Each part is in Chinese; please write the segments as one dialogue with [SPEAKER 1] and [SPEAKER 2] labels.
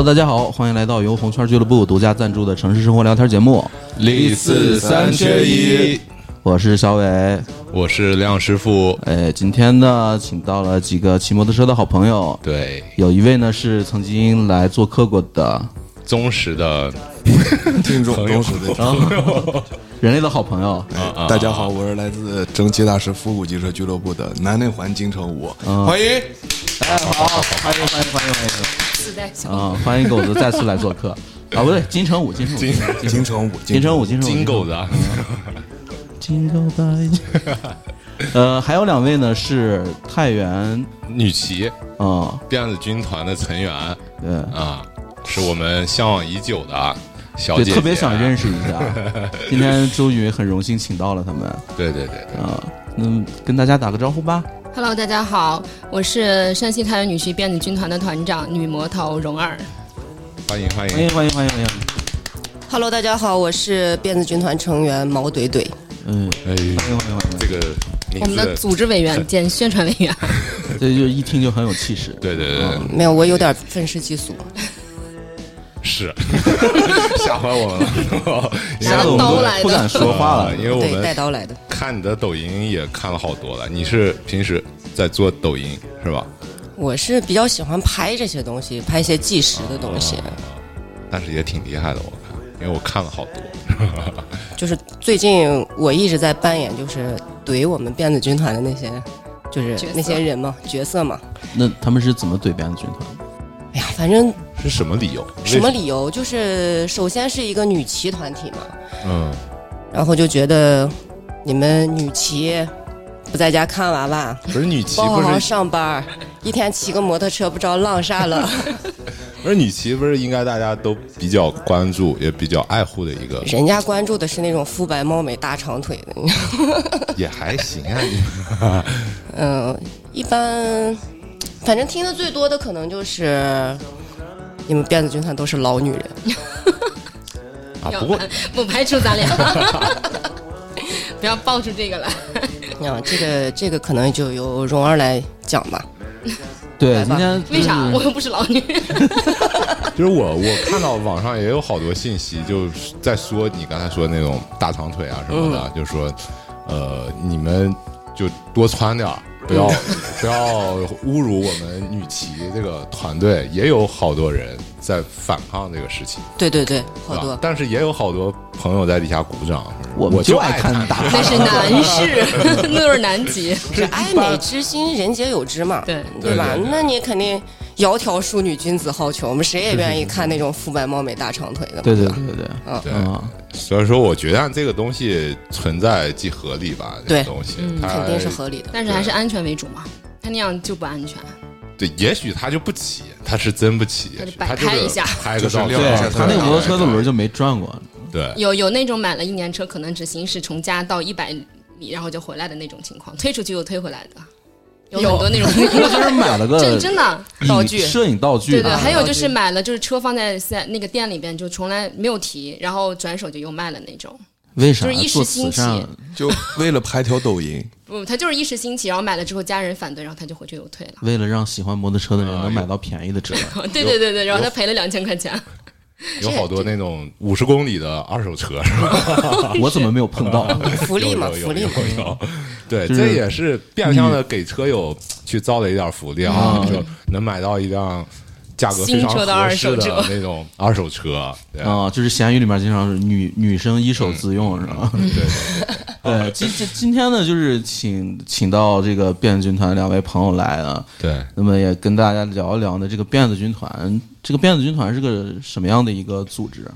[SPEAKER 1] Hello，大家好，欢迎来到由红圈俱乐部独家赞助的城市生活聊天节目。
[SPEAKER 2] 李四三缺一，
[SPEAKER 1] 我是小伟。
[SPEAKER 2] 我是亮师傅。
[SPEAKER 1] 哎，今天呢，请到了几个骑摩托车的好朋友。
[SPEAKER 2] 对，
[SPEAKER 1] 有一位呢是曾经来做客过的
[SPEAKER 2] 忠实的
[SPEAKER 3] 听众，忠实的
[SPEAKER 1] 朋友，人类的好朋友。
[SPEAKER 3] 大家好，我是来自蒸汽大师复古机车俱乐部的南内环金城武，欢迎。
[SPEAKER 1] 哎，好，欢迎欢迎欢迎欢迎。
[SPEAKER 4] 自带小
[SPEAKER 1] 啊，欢迎狗子再次来做客。啊，不对，金城武，金城武，
[SPEAKER 3] 金城武，
[SPEAKER 1] 金城武，金城武，
[SPEAKER 2] 金狗子。
[SPEAKER 1] 金狗子。呃，还有两位呢，是太原
[SPEAKER 2] 女骑，
[SPEAKER 1] 啊，
[SPEAKER 2] 辫子军团的成员，
[SPEAKER 1] 对
[SPEAKER 2] 啊，是我们向往已久的小姐姐，
[SPEAKER 1] 特别想认识一下。今天终于很荣幸请到了他们。
[SPEAKER 2] 对对对，
[SPEAKER 1] 啊，那跟大家打个招呼吧。
[SPEAKER 4] Hello，大家好，我是山西太原女婿辫子军团的团长女魔头蓉儿。
[SPEAKER 2] 欢迎欢迎
[SPEAKER 1] 欢迎欢迎欢迎欢迎。
[SPEAKER 5] Hello，大家好，我是辫子军团成员毛怼怼。
[SPEAKER 1] 嗯，
[SPEAKER 2] 哎，欢迎欢迎欢迎，这个
[SPEAKER 4] 我们的组织委员 兼宣传委员，
[SPEAKER 1] 这就一听就很有气势。
[SPEAKER 2] 对对对，
[SPEAKER 5] 没有，我有点愤世嫉俗。
[SPEAKER 2] 是，吓坏我们了，
[SPEAKER 4] 拿刀来的，
[SPEAKER 1] 不敢说话了，
[SPEAKER 2] 因为我们
[SPEAKER 5] 带刀来的。
[SPEAKER 2] 看你的抖音也看了好多了，你是平时在做抖音是吧？
[SPEAKER 5] 我是比较喜欢拍这些东西，拍一些纪实的东西。
[SPEAKER 2] 但是也挺厉害的，我看，因为我看了好多。
[SPEAKER 5] 就是最近我一直在扮演，就是怼我们辫子军团的那些，就是那些人嘛，角色嘛。
[SPEAKER 1] 那他们是怎么怼辫子军团？
[SPEAKER 5] 哎呀，反正
[SPEAKER 2] 是什么理由？
[SPEAKER 5] 什么理由？就是首先是一个女骑团体嘛，
[SPEAKER 2] 嗯，
[SPEAKER 5] 然后就觉得你们女骑不在家看娃娃，
[SPEAKER 2] 不是女骑，
[SPEAKER 5] 不好好上班，一天骑个摩托车不知道浪啥了。
[SPEAKER 2] 不是女骑，不是应该大家都比较关注，也比较爱护的一个。
[SPEAKER 5] 人家关注的是那种肤白貌美、大长腿的。
[SPEAKER 2] 也还行啊，
[SPEAKER 5] 嗯，一般，反正听的最多的可能就是你们电子军团都是老女人。
[SPEAKER 2] 啊，不过
[SPEAKER 4] 不排除咱俩，不要爆出这个来。
[SPEAKER 5] 啊，这个这个可能就由蓉儿来讲吧。
[SPEAKER 1] 对，今天
[SPEAKER 4] 为啥我又不是老女人？
[SPEAKER 2] 就是我，我看到网上也有好多信息，就是在说你刚才说的那种大长腿啊什么的，就说，呃，你们就多穿点儿，不要 不要侮辱我们女骑这个团队。也有好多人在反抗这个事情。
[SPEAKER 5] 对对对，好多。
[SPEAKER 2] 但是也有好多朋友在底下鼓掌。
[SPEAKER 1] 我
[SPEAKER 2] 就
[SPEAKER 1] 爱看打，
[SPEAKER 4] 那是男士，那都是男骑。
[SPEAKER 5] 是爱美之心，人皆有之嘛，
[SPEAKER 4] 对
[SPEAKER 5] 对吧？那你肯定窈窕淑女，君子好逑。我们谁也愿意看那种肤白貌美、大长腿的。
[SPEAKER 1] 对对对对对，
[SPEAKER 5] 嗯
[SPEAKER 2] 对。所以说，我觉得这个东西存在即合理吧。
[SPEAKER 5] 对，
[SPEAKER 2] 东西
[SPEAKER 5] 肯定是合理的。
[SPEAKER 4] 但是还是安全为主嘛，他那样就不安全。
[SPEAKER 2] 对，也许他就不骑，他是真不骑，
[SPEAKER 4] 他就拍一下，
[SPEAKER 2] 拍个照。
[SPEAKER 1] 对，他那个摩托车的轮就没转过。
[SPEAKER 2] 对，
[SPEAKER 4] 有有那种买了一年车，可能只行驶从家到一百米，然后就回来的那种情况，推出去又推回来的，有很多那种。
[SPEAKER 1] 就是买了个
[SPEAKER 4] 真真的道具，
[SPEAKER 1] 摄影道具。
[SPEAKER 4] 对对，还有就是买了，就是车放在在那个店里边，就从来没有提，然后转手就又卖了那种。
[SPEAKER 1] 为啥？
[SPEAKER 4] 就是一时兴起，
[SPEAKER 3] 就为了拍条抖音。
[SPEAKER 4] 不，他就是一时兴起，然后买了之后家人反对，然后他就回去又退了。
[SPEAKER 1] 为了让喜欢摩托车的人能买到便宜的车。
[SPEAKER 4] 对对对对，然后他赔了两千块钱。
[SPEAKER 2] 有好多那种五十公里的二手车，是吧？
[SPEAKER 1] 我怎么没有碰到？
[SPEAKER 5] 福利嘛，福利
[SPEAKER 2] 嘛。对，这也是变相的给车友去造了一点福利啊，就能买到一辆价格非常合适的那种 二手车。
[SPEAKER 1] 啊，就是闲鱼里面经常是女女生一手自用，是吧？
[SPEAKER 2] 对
[SPEAKER 1] 对。今今今天呢，就是请请到这个辫子军团两位朋友来啊。
[SPEAKER 2] 对。
[SPEAKER 1] 那么也跟大家聊一聊呢，这个辫子军团。这个辫子军团是个什么样的一个组织？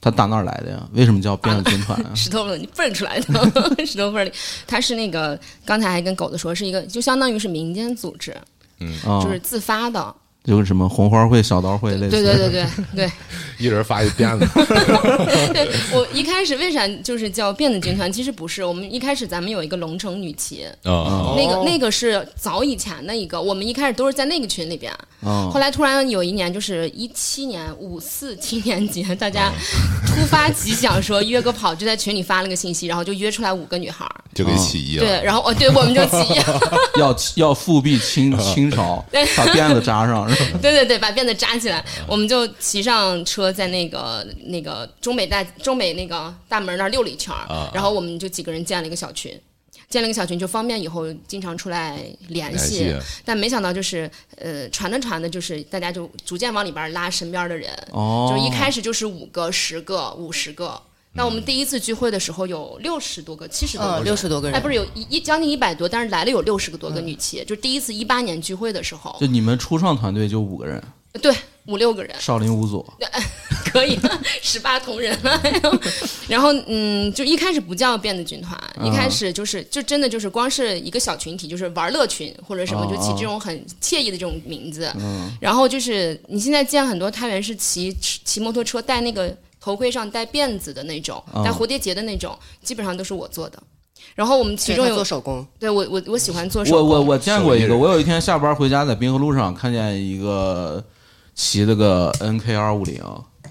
[SPEAKER 1] 它打哪儿来的呀？为什么叫辫子军团啊？
[SPEAKER 4] 石头缝里蹦出来的，石头缝里。它是那个刚才还跟狗子说，是一个就相当于是民间组织，
[SPEAKER 2] 嗯，
[SPEAKER 4] 就是自发的。
[SPEAKER 1] 就是什么红花会、小刀会类似，
[SPEAKER 4] 对对对对对，
[SPEAKER 2] 一人发一辫子。
[SPEAKER 4] 对我一开始为啥就是叫辫子军团？其实不是，我们一开始咱们有一个龙城女骑，
[SPEAKER 2] 啊，
[SPEAKER 4] 那个那个是早以前的一个，我们一开始都是在那个群里边，后来突然有一年就是一七年五四青年节，大家突发奇想说约个跑，就在群里发了个信息，然后就约出来五个女孩，
[SPEAKER 2] 就给起义了。
[SPEAKER 4] 对，然后哦，对，我们就起义，
[SPEAKER 1] 要要复辟清清朝，把辫子扎上。
[SPEAKER 4] 对对对，把辫子扎起来，我们就骑上车，在那个那个中北大中北那个大门那儿溜了一圈儿，然后我们就几个人建了一个小群。建了一个小群，就方便以后经常出来联系。但没想到就是，呃，传着传的，就是大家就逐渐往里边拉身边的人。哦。就一开始就是五个、十个、五十个。那我们第一次聚会的时候有六十多个、七十多个、
[SPEAKER 5] 六十多个人。
[SPEAKER 4] 哎，不是有一一将近一百多，但是来了有六十个多个女企，就第一次一八年聚会的时候。
[SPEAKER 1] 就你们初创团队就五个人。
[SPEAKER 4] 对。五六个人，
[SPEAKER 1] 少林五祖，
[SPEAKER 4] 可以，十八铜人了。然后，嗯，就一开始不叫辫子军团，一开始就是就真的就是光是一个小群体，就是玩乐群或者什么，就起这种很惬意的这种名字。然后就是你现在见很多太原是骑骑摩托车带那个头盔上戴辫子的那种，戴蝴蝶结的那种，基本上都是我做的。然后我们其中有
[SPEAKER 5] 做手工，
[SPEAKER 4] 对我我我喜欢做手工。
[SPEAKER 1] 我我我见过一个，我有一天下班回家在滨河路上看见一个。骑了个 N K 二五零，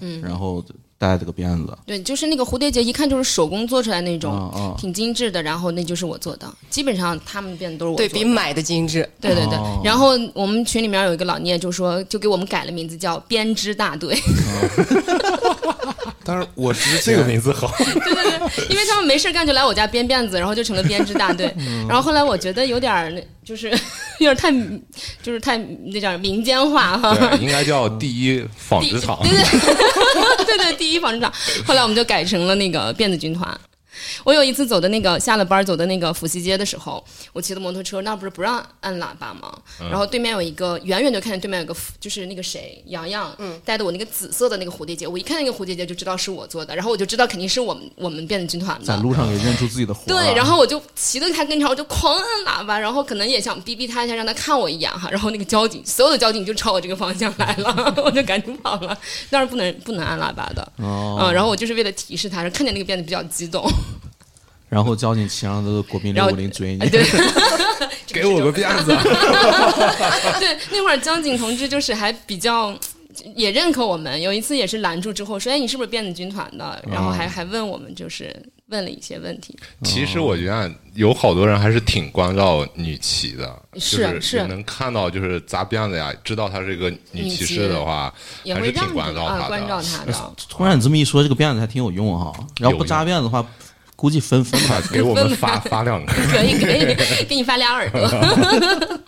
[SPEAKER 1] 嗯，然后戴这个辫子，
[SPEAKER 4] 对，就是那个蝴蝶结，一看就是手工做出来那种，挺精致的。然后那就是我做的，基本上他们辫子都是我
[SPEAKER 5] 对比买的精致，
[SPEAKER 4] 对对对。然后我们群里面有一个老聂就说，就给我们改了名字叫编织大队。
[SPEAKER 3] 但是我直
[SPEAKER 2] 这个名字好，
[SPEAKER 4] 对对对，因为他们没事干就来我家编辫子，然后就成了编织大队。然后后来我觉得有点那，就是 有点太，就是太那叫民间化哈。
[SPEAKER 2] 应该叫第一纺织厂。
[SPEAKER 4] 对对对对，第一纺织厂。后来我们就改成了那个辫子军团。我有一次走的那个下了班走的那个府西街的时候，我骑的摩托车，那不是不让按喇叭吗？然后对面有一个，远远就看见对面有个，就是那个谁，洋洋，戴的我那个紫色的那个蝴蝶结，我一看那个蝴蝶结就知道是我做的，然后我就知道肯定是我们我们变的军团的。
[SPEAKER 1] 在路上也认出自己的活。
[SPEAKER 4] 对，然后我就骑到他跟前，我就狂按喇叭，然后可能也想逼逼他一下，让他看我一眼哈。然后那个交警，所有的交警就朝我这个方向来了，我就赶紧跑了。那是不能不能按喇叭的。哦。嗯，然后我就是为了提示他，看见那个辫子比较激动。
[SPEAKER 1] 然后交警骑上的国宾六五零追你，
[SPEAKER 4] 对，
[SPEAKER 2] 给我个辫子。
[SPEAKER 4] 对，那会儿交警同志就是还比较也认可我们。有一次也是拦住之后说：“哎，你是不是辫子军团的？”然后还还问我们，就是问了一些问题。
[SPEAKER 2] 其实我觉得有好多人还是挺关照女骑的，是
[SPEAKER 4] 是
[SPEAKER 2] 能看到就是扎辫子呀，知道她是一个女骑士的话，还是挺关照她的。
[SPEAKER 4] 关照她的。
[SPEAKER 1] 突然你这么一说，这个辫子还挺有用哈。然后不扎辫子的话。估计分分吧，
[SPEAKER 2] 给我们发发两个，
[SPEAKER 4] 可以可以，给你发俩耳朵。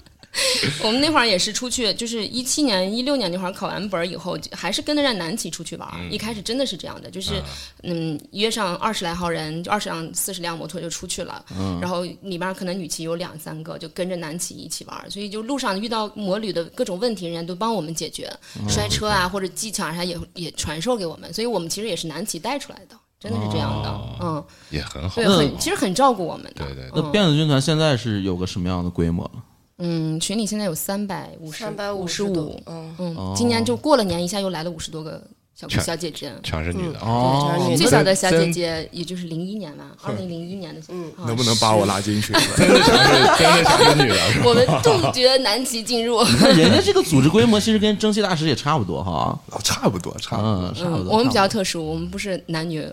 [SPEAKER 4] 我们那会儿也是出去，就是一七年、一六年那会儿考完本儿以后，还是跟着让南齐出去玩。一开始真的是这样的，就是嗯，约上二十来号人，就二十辆、四十辆摩托就出去了。然后里边可能女骑有两三个，就跟着南齐一起玩。所以就路上遇到摩旅的各种问题，人家都帮我们解决，摔车啊或者技巧啥也也传授给我们。所以我们其实也是南齐带出来的。真的是这样的，嗯，
[SPEAKER 2] 也很好，
[SPEAKER 4] 对，很其实很照顾我们的。
[SPEAKER 2] 对对。
[SPEAKER 1] 那辫子军团现在是有个什么样的规模？
[SPEAKER 4] 嗯，群里现在有三百五十，
[SPEAKER 5] 三百
[SPEAKER 4] 五
[SPEAKER 5] 十五，嗯
[SPEAKER 4] 嗯，今年就过了年，一下又来了五十多个小小姐姐，
[SPEAKER 2] 全是女的，
[SPEAKER 4] 哦，最小的小姐姐也就是零一年吧，二零零一年的，
[SPEAKER 3] 嗯，能不能把我拉进去？
[SPEAKER 2] 真的全是真的全是女的，
[SPEAKER 4] 我们杜绝男骑进入。
[SPEAKER 1] 人家这个组织规模其实跟蒸汽大师也差不多哈，
[SPEAKER 3] 差不多，差不多，差不多。
[SPEAKER 4] 我们比较特殊，我们不是男女。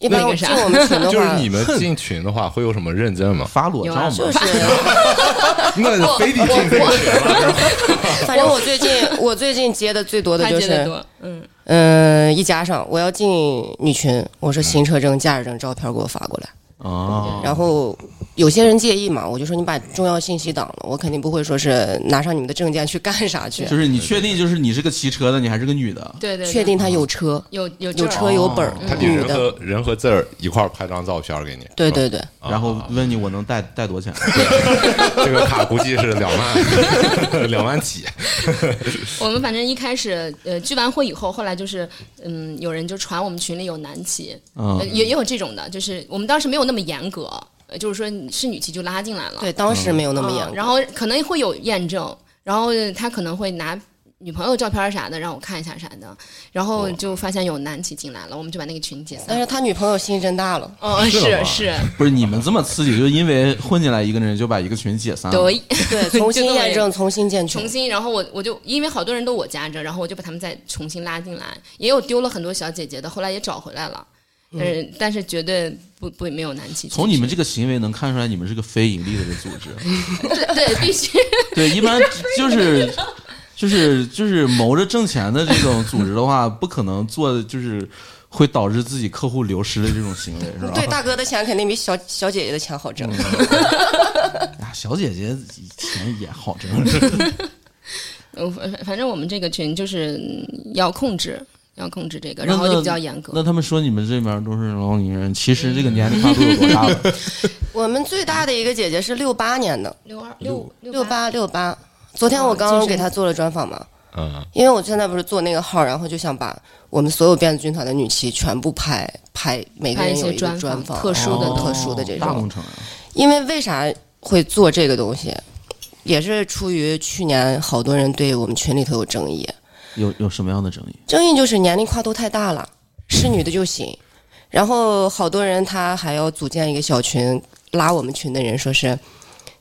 [SPEAKER 5] 一般进我们群的话，
[SPEAKER 2] 就是你们进群的话，会有什么认证吗？
[SPEAKER 1] 发裸照吗？
[SPEAKER 5] 就是
[SPEAKER 2] 那非得进这个群
[SPEAKER 5] 反正我最近我最近接的最多的就是，
[SPEAKER 4] 嗯
[SPEAKER 5] 嗯，一加上我要进女群，我说行车证、驾驶证照片给我发过来。
[SPEAKER 1] 哦，
[SPEAKER 5] 然后有些人介意嘛，我就说你把重要信息挡了，我肯定不会说是拿上你们的证件去干啥去。
[SPEAKER 1] 就是你确定就是你是个骑车的，你还是个女的？
[SPEAKER 4] 对对，
[SPEAKER 5] 确定他有车，
[SPEAKER 4] 有
[SPEAKER 5] 有有车有本儿，
[SPEAKER 2] 他得人和人和字儿一块拍张照片给你。
[SPEAKER 5] 对对对，
[SPEAKER 1] 然后问你我能带带多少钱？
[SPEAKER 2] 这个卡估计是两万 两万起。
[SPEAKER 4] 我们反正一开始呃聚完会以后，后来就是嗯有人就传我们群里有男骑，也也有这种的，就是我们当时没有。那么严格，就是说是女骑就拉进来了。
[SPEAKER 5] 对，当时没有那么严格，
[SPEAKER 4] 然后可能会有验证，然后他可能会拿女朋友照片啥的让我看一下啥的，然后就发现有男骑进来了，我们就把那个群解散。
[SPEAKER 5] 但是他女朋友心真大了，
[SPEAKER 4] 哦，是是，
[SPEAKER 1] 不是你们这么刺激，就是因为混进来一个人就把一个群解散了？
[SPEAKER 4] 对
[SPEAKER 5] 对，重新验证，重新建
[SPEAKER 4] 群，重新，然后我我就因为好多人都我加着，然后我就把他们再重新拉进来，也有丢了很多小姐姐的，后来也找回来了。嗯，但是绝对不不没有男骑。
[SPEAKER 1] 从你们这个行为能看出来，你们是个非盈利的个组织。
[SPEAKER 4] 对对，必须。
[SPEAKER 1] 对，一般就是就是就是谋着挣钱的这种组织的话，不可能做就是会导致自己客户流失的这种行为，是吧？
[SPEAKER 5] 对，大哥的钱肯定比小小姐姐的钱好挣。
[SPEAKER 1] 呀，小姐姐钱也好挣。
[SPEAKER 4] 嗯，反反正我们这个群就是要控制，要控制这个，然后就比较严格。
[SPEAKER 1] 那他们说你们这边都是老女人，其实这个年龄跨度有多大了？
[SPEAKER 5] 我们最大的一个姐姐是六八年的，
[SPEAKER 4] 六二六
[SPEAKER 5] 六八六八。昨天我刚刚给她做了专访嘛，
[SPEAKER 2] 嗯，
[SPEAKER 5] 因为我现在不是做那个号，然后就想把我们所有辫子军团的女骑全部拍拍，每个人有一个专访，
[SPEAKER 4] 特殊的
[SPEAKER 5] 特殊的这种
[SPEAKER 1] 大工程啊。
[SPEAKER 5] 因为为啥会做这个东西？也是出于去年好多人对我们群里头有争议，
[SPEAKER 1] 有有什么样的争议？
[SPEAKER 5] 争议就是年龄跨度太大了，是女的就行。然后好多人他还要组建一个小群，拉我们群的人说是，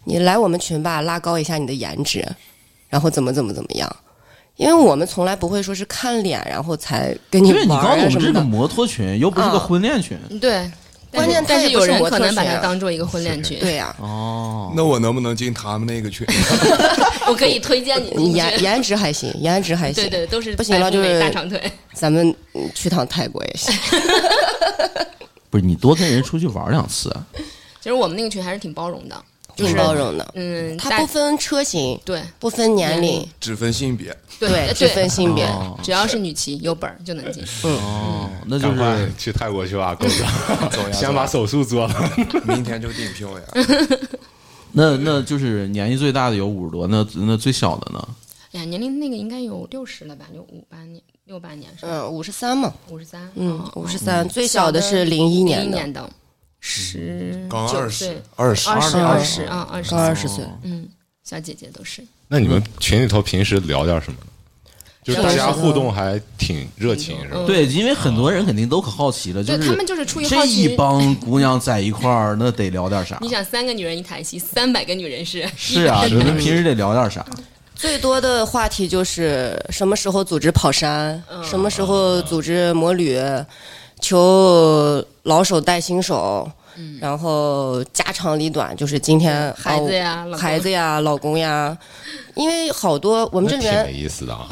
[SPEAKER 5] 你来我们群吧，拉高一下你的颜值，然后怎么怎么怎么样。因为我们从来不会说是看脸然后才跟你
[SPEAKER 1] 玩
[SPEAKER 5] 啊什么的。
[SPEAKER 1] 这个摩托群又不是个婚恋群，
[SPEAKER 4] 对。
[SPEAKER 5] 关键，
[SPEAKER 4] 但
[SPEAKER 5] 是
[SPEAKER 4] 有人可能把它当做一个婚恋群，
[SPEAKER 5] 对呀。
[SPEAKER 1] 哦，
[SPEAKER 3] 那我能不能进他们那个群？
[SPEAKER 4] 我可以推荐你。
[SPEAKER 5] 颜颜值还行，颜值还行。
[SPEAKER 4] 对对，都是
[SPEAKER 5] 不行了，就是
[SPEAKER 4] 大长腿。
[SPEAKER 5] 咱们去趟泰国也行。
[SPEAKER 1] 不是你多跟人出去玩两次。
[SPEAKER 4] 其实我们那个群还是挺包容的，
[SPEAKER 5] 挺包容的。
[SPEAKER 4] 嗯，
[SPEAKER 5] 它不分车型，
[SPEAKER 4] 对，
[SPEAKER 5] 不分年龄，
[SPEAKER 3] 只分性别。
[SPEAKER 4] 对，
[SPEAKER 5] 只分性别，
[SPEAKER 4] 只要是女骑有本就能进。
[SPEAKER 1] 哦，那就是
[SPEAKER 2] 去泰国去吧，哥哥，先把手术做了，
[SPEAKER 3] 明天就订票呀。
[SPEAKER 1] 那那就是年纪最大的有五十多，那那最小的呢？
[SPEAKER 4] 哎呀，年龄那个应该有六十了吧？六五八年，六八年是
[SPEAKER 5] 嗯，五十三嘛，
[SPEAKER 4] 五十三，
[SPEAKER 5] 嗯，五十三，最小的是零一
[SPEAKER 4] 年
[SPEAKER 5] 的，
[SPEAKER 4] 十
[SPEAKER 3] 刚二十，
[SPEAKER 4] 二
[SPEAKER 3] 十，
[SPEAKER 4] 二十，二十啊，二十，
[SPEAKER 5] 二十岁，
[SPEAKER 4] 嗯，小姐姐都是。
[SPEAKER 2] 那你们群里头平时聊点什么呢？就是大家互动还挺热情，是吧？
[SPEAKER 1] 对，因为很多人肯定都可好奇了，就是
[SPEAKER 4] 他们就是出于
[SPEAKER 1] 这一帮姑娘在一块儿，那得聊点啥？
[SPEAKER 4] 你想，三个女人一台戏，三百个女人是？
[SPEAKER 1] 是啊，你们平时得聊点啥？
[SPEAKER 5] 最多的话题就是什么时候组织跑山，什么时候组织摩旅，求老手带新手。然后家长里短，就是今天
[SPEAKER 4] 孩子呀、
[SPEAKER 5] 孩子呀、老公呀，因为好多我们这边
[SPEAKER 2] 没意思的啊，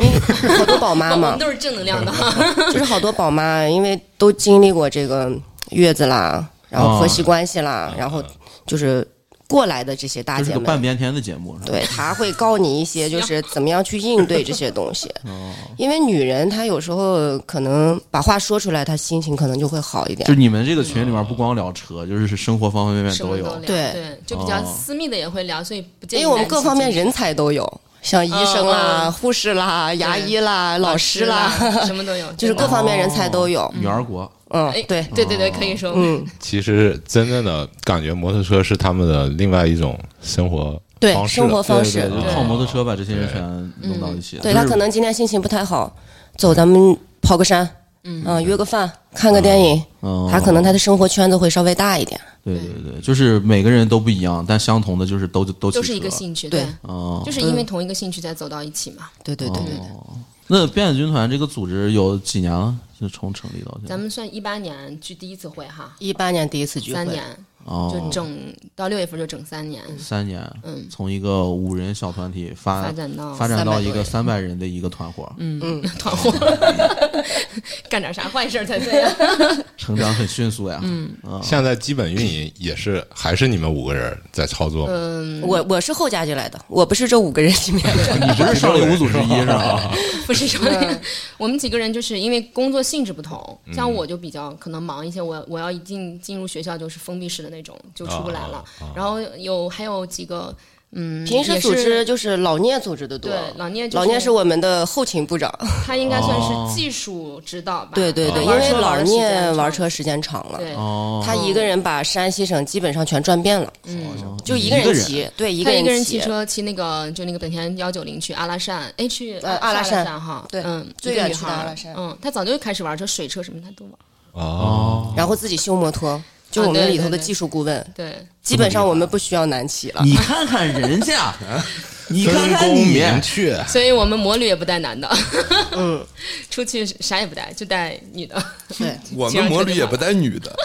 [SPEAKER 5] 好多宝妈嘛，
[SPEAKER 4] 都是正能量的，
[SPEAKER 5] 就是好多宝妈，因为都经历过这个月子啦，然后婆媳关系啦，然后就是。过来的这些大姐们，
[SPEAKER 1] 半边天的节目，
[SPEAKER 5] 对，他会告你一些，就是怎么样去应对这些东西。哦，因为女人她有时候可能把话说出来，她心情可能就会好一点。
[SPEAKER 1] 就你们这个群里面不光聊车，就是生活方方面面
[SPEAKER 4] 都
[SPEAKER 1] 有。
[SPEAKER 5] 对
[SPEAKER 4] 对，就比较私密的也会聊，所以不建议。
[SPEAKER 5] 因为我们各方面人才都有，像医生啦、护士啦、牙医啦、老师啦，
[SPEAKER 4] 什么都有，
[SPEAKER 5] 就是各方面人才都有。
[SPEAKER 1] 女儿国。
[SPEAKER 5] 嗯，对
[SPEAKER 4] 对对对，可以说。
[SPEAKER 5] 嗯，
[SPEAKER 2] 其实真正的感觉，摩托车是他们的另外一种生活
[SPEAKER 5] 对
[SPEAKER 2] 方式，
[SPEAKER 5] 生活方式，
[SPEAKER 1] 靠摩托车把这些人全弄到一起。
[SPEAKER 5] 对他可能今天心情不太好，走，咱们跑个山，嗯，约个饭，看个电影。嗯，他可能他的生活圈子会稍微大一点。
[SPEAKER 1] 对对对，就是每个人都不一样，但相同的就是都都
[SPEAKER 4] 都是一个兴趣，对，
[SPEAKER 1] 哦，
[SPEAKER 4] 就是因为同一个兴趣才走到一起嘛。
[SPEAKER 5] 对对对对对。
[SPEAKER 1] 那辫子军团这个组织有几年了？就从成立到现在，
[SPEAKER 4] 咱们算一八年聚第一次会哈，
[SPEAKER 5] 一八年第一次聚会，
[SPEAKER 4] 三年。
[SPEAKER 1] 哦，
[SPEAKER 4] 就整到六月份就整三年，
[SPEAKER 1] 三年，
[SPEAKER 4] 嗯，
[SPEAKER 1] 从一个五人小团体发
[SPEAKER 4] 发展到
[SPEAKER 1] 发展到一个三百人的一个团伙，
[SPEAKER 4] 嗯嗯，团伙 干点啥坏事才对呀？
[SPEAKER 1] 成长很迅速呀，
[SPEAKER 4] 嗯，
[SPEAKER 2] 现在基本运营也是还是你们五个人在操作，
[SPEAKER 4] 嗯，
[SPEAKER 5] 我我是后加进来的，我不是这五个人里面。的，
[SPEAKER 1] 你不是少林五组之一是吧？
[SPEAKER 4] 不是少林，我们几个人就是因为工作性质不同，像我就比较可能忙一些，我我要一进进入学校就是封闭式的那种，就出不来。来了，然后有还有几个，嗯，
[SPEAKER 5] 平时组织就是老聂组织的多，
[SPEAKER 4] 对，老聂
[SPEAKER 5] 老聂是我们的后勤部长，
[SPEAKER 4] 他应该算是技术指导吧，
[SPEAKER 5] 对对对，因为老聂玩车时间长了，
[SPEAKER 4] 对，
[SPEAKER 5] 他一个人把山西省基本上全转遍了，
[SPEAKER 4] 嗯，
[SPEAKER 5] 就一个人骑，对，一个
[SPEAKER 4] 人一
[SPEAKER 5] 个人
[SPEAKER 4] 骑车骑那个就那个本田幺九零去阿拉善，哎去阿
[SPEAKER 5] 拉
[SPEAKER 4] 善哈，
[SPEAKER 5] 对，
[SPEAKER 4] 嗯，
[SPEAKER 5] 最远去阿拉善，
[SPEAKER 4] 嗯，他早就开始玩车，水车什么他都玩，
[SPEAKER 2] 哦，
[SPEAKER 5] 然后自己修摩托。就我们里头的技术顾问，
[SPEAKER 4] 对，
[SPEAKER 5] 基本上我们不需要南企了。
[SPEAKER 1] 你看看人家，你看看
[SPEAKER 2] 分工
[SPEAKER 1] 你
[SPEAKER 2] 明确，
[SPEAKER 4] 所以我们摩旅也不带男的，嗯，出去啥也不带，就带女的。
[SPEAKER 5] 对，
[SPEAKER 3] 我们摩旅也不带女的，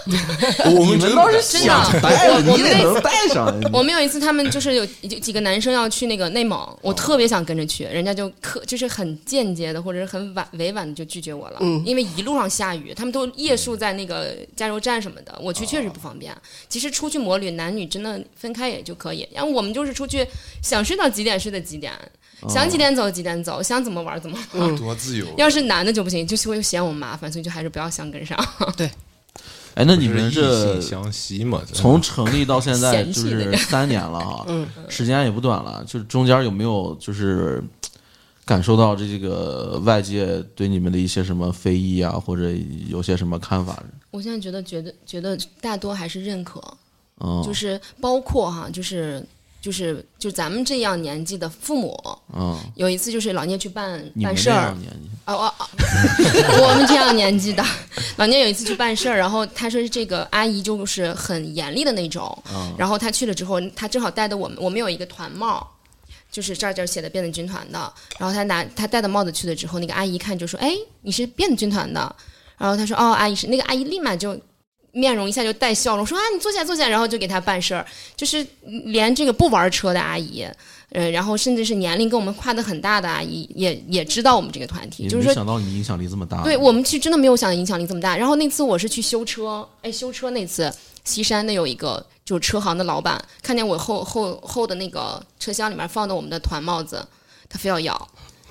[SPEAKER 3] 我
[SPEAKER 1] 你们
[SPEAKER 3] 们真的
[SPEAKER 1] 倒是
[SPEAKER 4] 真的。
[SPEAKER 1] 想带，
[SPEAKER 4] 我我们那
[SPEAKER 1] 你得能带上。
[SPEAKER 4] 我们有一次，他们就是有几几个男生要去那个内蒙，我特别想跟着去，人家就客就是很间接的或者是很婉委婉的就拒绝我了，
[SPEAKER 5] 嗯。
[SPEAKER 4] 因为一路上下雨，他们都夜宿在那个加油站什么的，我去确实不方便。其实出去摩旅，男女真的分开也就可以，然后我们就是出去想睡到几点睡到几点，想几点走几点走，想怎么玩怎么玩。
[SPEAKER 3] 多自由。
[SPEAKER 4] 要是男的就不行，就是会嫌我麻烦，所以就还是不要相跟上。
[SPEAKER 1] 对哎，那你们这
[SPEAKER 2] 相吸嘛？
[SPEAKER 1] 从成立到现在 就是三年了哈，时间也不短了，就是中间有没有就是感受到这个外界对你们的一些什么非议啊，或者有些什么看法？
[SPEAKER 4] 我现在觉得，觉得觉得大多还是认可，
[SPEAKER 1] 嗯，
[SPEAKER 4] 就是包括哈，就是就是就咱们这样年纪的父母，
[SPEAKER 1] 嗯，
[SPEAKER 4] 有一次就是老聂去办办事儿
[SPEAKER 1] 年纪，
[SPEAKER 4] 哦哦哦，我们这样年纪的，老聂有一次去办事儿，然后他说这个阿姨就是很严厉的那种，
[SPEAKER 1] 嗯
[SPEAKER 4] 然后他去了之后，他正好戴的我们，我们有一个团帽。就是这儿这儿写的辫子军团的，然后他拿他戴的帽子去了之后，那个阿姨一看就说：“哎，你是辫子军团的。”然后他说：“哦，阿姨是。”那个阿姨立马就面容一下就带笑容，说：“啊，你坐下坐下。”然后就给他办事儿，就是连这个不玩车的阿姨，呃，然后甚至是年龄跟我们跨的很大的阿姨，也也知道我们这个团体，就是说
[SPEAKER 1] 没想到你影响力这么大。
[SPEAKER 4] 对我们其实真的没有想到影响力这么大。然后那次我是去修车，哎，修车那次，西山那有一个就是车行的老板，看见我后后后的那个车厢里面放的我们的团帽子，他非要要，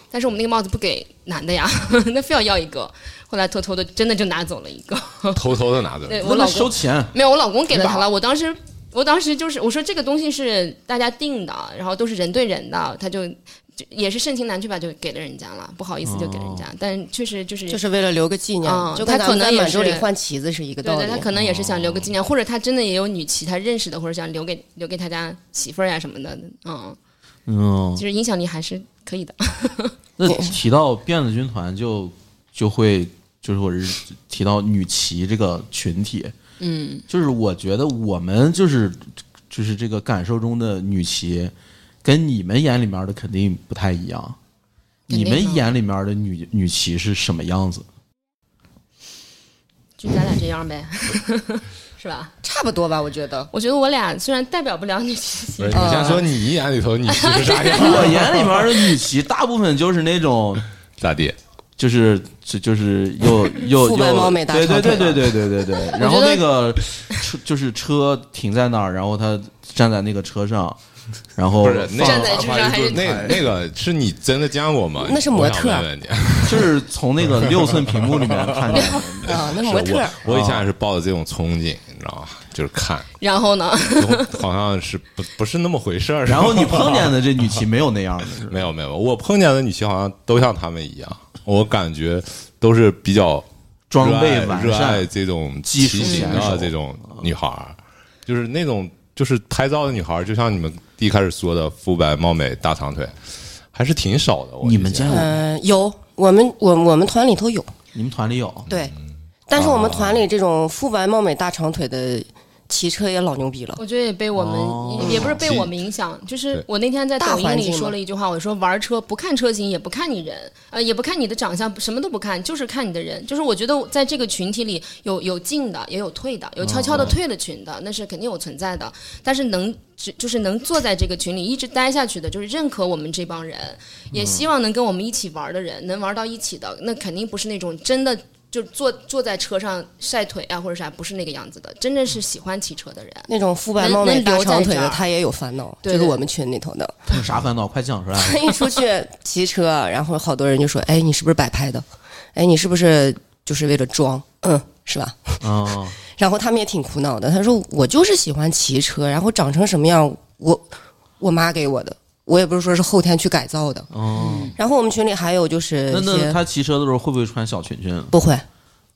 [SPEAKER 4] 但是我们那个帽子不给男的呀，那非要要一个，后来偷偷的真的就拿走了一个。
[SPEAKER 2] 偷偷的拿走。
[SPEAKER 4] 我老公
[SPEAKER 1] 收钱，
[SPEAKER 4] 没有，我老公给了他了，我当时。我当时就是我说这个东西是大家定的，然后都是人对人的，他就就也是盛情难却吧，就给了人家了，不好意思就给人家，但确实就是
[SPEAKER 5] 就是为了留个纪念，
[SPEAKER 4] 嗯
[SPEAKER 5] 就
[SPEAKER 4] 他可能也是
[SPEAKER 5] 满洲里换旗子是一个道理。
[SPEAKER 4] 对对，他可能也是想留个纪念，或者他真的也有女骑他认识的，或者想留给留给他家媳妇儿呀什么的。嗯，
[SPEAKER 1] 嗯
[SPEAKER 4] 其，实影响力还是可以的。
[SPEAKER 1] 那 提到辫子军团就就会就是我是提到女骑这个群体，
[SPEAKER 4] 嗯，
[SPEAKER 1] 就是我觉得我们就是就是这个感受中的女骑，跟你们眼里面的肯定不太一样。你们眼里面的女女骑是什么样子？
[SPEAKER 4] 就咱俩这样呗，是吧？
[SPEAKER 5] 差不多吧，我觉得。
[SPEAKER 4] 我觉得我俩虽然代表不了女骑
[SPEAKER 2] 不是，你先说你眼里头女骑是啥样？
[SPEAKER 1] 我眼里面的女骑 大部分就是那种，
[SPEAKER 2] 咋地？
[SPEAKER 1] 就是就就是又 又又
[SPEAKER 5] 貌美大
[SPEAKER 1] 对对对对对对对对。然后那个车就是车停在那儿，然后他站在那个车上，然后
[SPEAKER 2] 不是那
[SPEAKER 4] 站在车上还是
[SPEAKER 2] 那那个是你真的见过吗？
[SPEAKER 5] 那是模特
[SPEAKER 2] 我想问问你
[SPEAKER 1] 就是从那个六寸屏幕里面看见的。
[SPEAKER 5] 啊，那模特
[SPEAKER 2] 我我以前也是抱着这种憧憬，你知道吗？就是看，
[SPEAKER 4] 然后呢？
[SPEAKER 2] 好像是不不是那么回事儿。
[SPEAKER 1] 然后你碰见的这女骑没有那样的，
[SPEAKER 2] 没有没有，我碰见的女骑好像都像她们一样，我感觉都是比较
[SPEAKER 1] 装备完
[SPEAKER 2] 热爱
[SPEAKER 1] 善，
[SPEAKER 2] 这种
[SPEAKER 1] 技术
[SPEAKER 2] 骑行的这种女孩儿，就是那种就是拍照的女孩儿，就像你们一开始说的肤白貌美大长腿，还是挺少的。
[SPEAKER 1] 你们见过？
[SPEAKER 5] 嗯、有我们我我们团里头有，
[SPEAKER 1] 你们团里有？
[SPEAKER 5] 对，但是我们团里这种肤白貌美大长腿的骑车也老牛逼了。
[SPEAKER 4] 我觉得也被我们、
[SPEAKER 1] 哦
[SPEAKER 4] 也也不是被我们影响，就是我那天在抖音里说了一句话，我说玩车不看车型，也不看你人，呃，也不看你的长相，什么都不看，就是看你的人。就是我觉得在这个群体里有有进的，也有退的，有悄悄的退了群的，那是肯定有存在的。但是能只就是能坐在这个群里一直待下去的，就是认可我们这帮人，也希望能跟我们一起玩的人，能玩到一起的，那肯定不是那种真的。就坐坐在车上晒腿啊，或者啥，不是那个样子的，真正是喜欢骑车的人。
[SPEAKER 5] 那种肤白貌美大长腿的，他也有烦恼，
[SPEAKER 4] 对对
[SPEAKER 5] 就是我们群里头的。
[SPEAKER 1] 他有啥烦恼？快讲出来！
[SPEAKER 5] 他一出去骑车，然后好多人就说：“哎，你是不是摆拍的？哎，你是不是就是为了装？嗯，是吧？”
[SPEAKER 1] 啊，
[SPEAKER 5] 然后他们也挺苦恼的，他说：“我就是喜欢骑车，然后长成什么样，我我妈给我的，我也不是说是后天去改造的。
[SPEAKER 1] 哦，
[SPEAKER 5] 然后我们群里还有就是
[SPEAKER 1] 那那他骑车的时候会不会穿小裙裙？
[SPEAKER 5] 不会，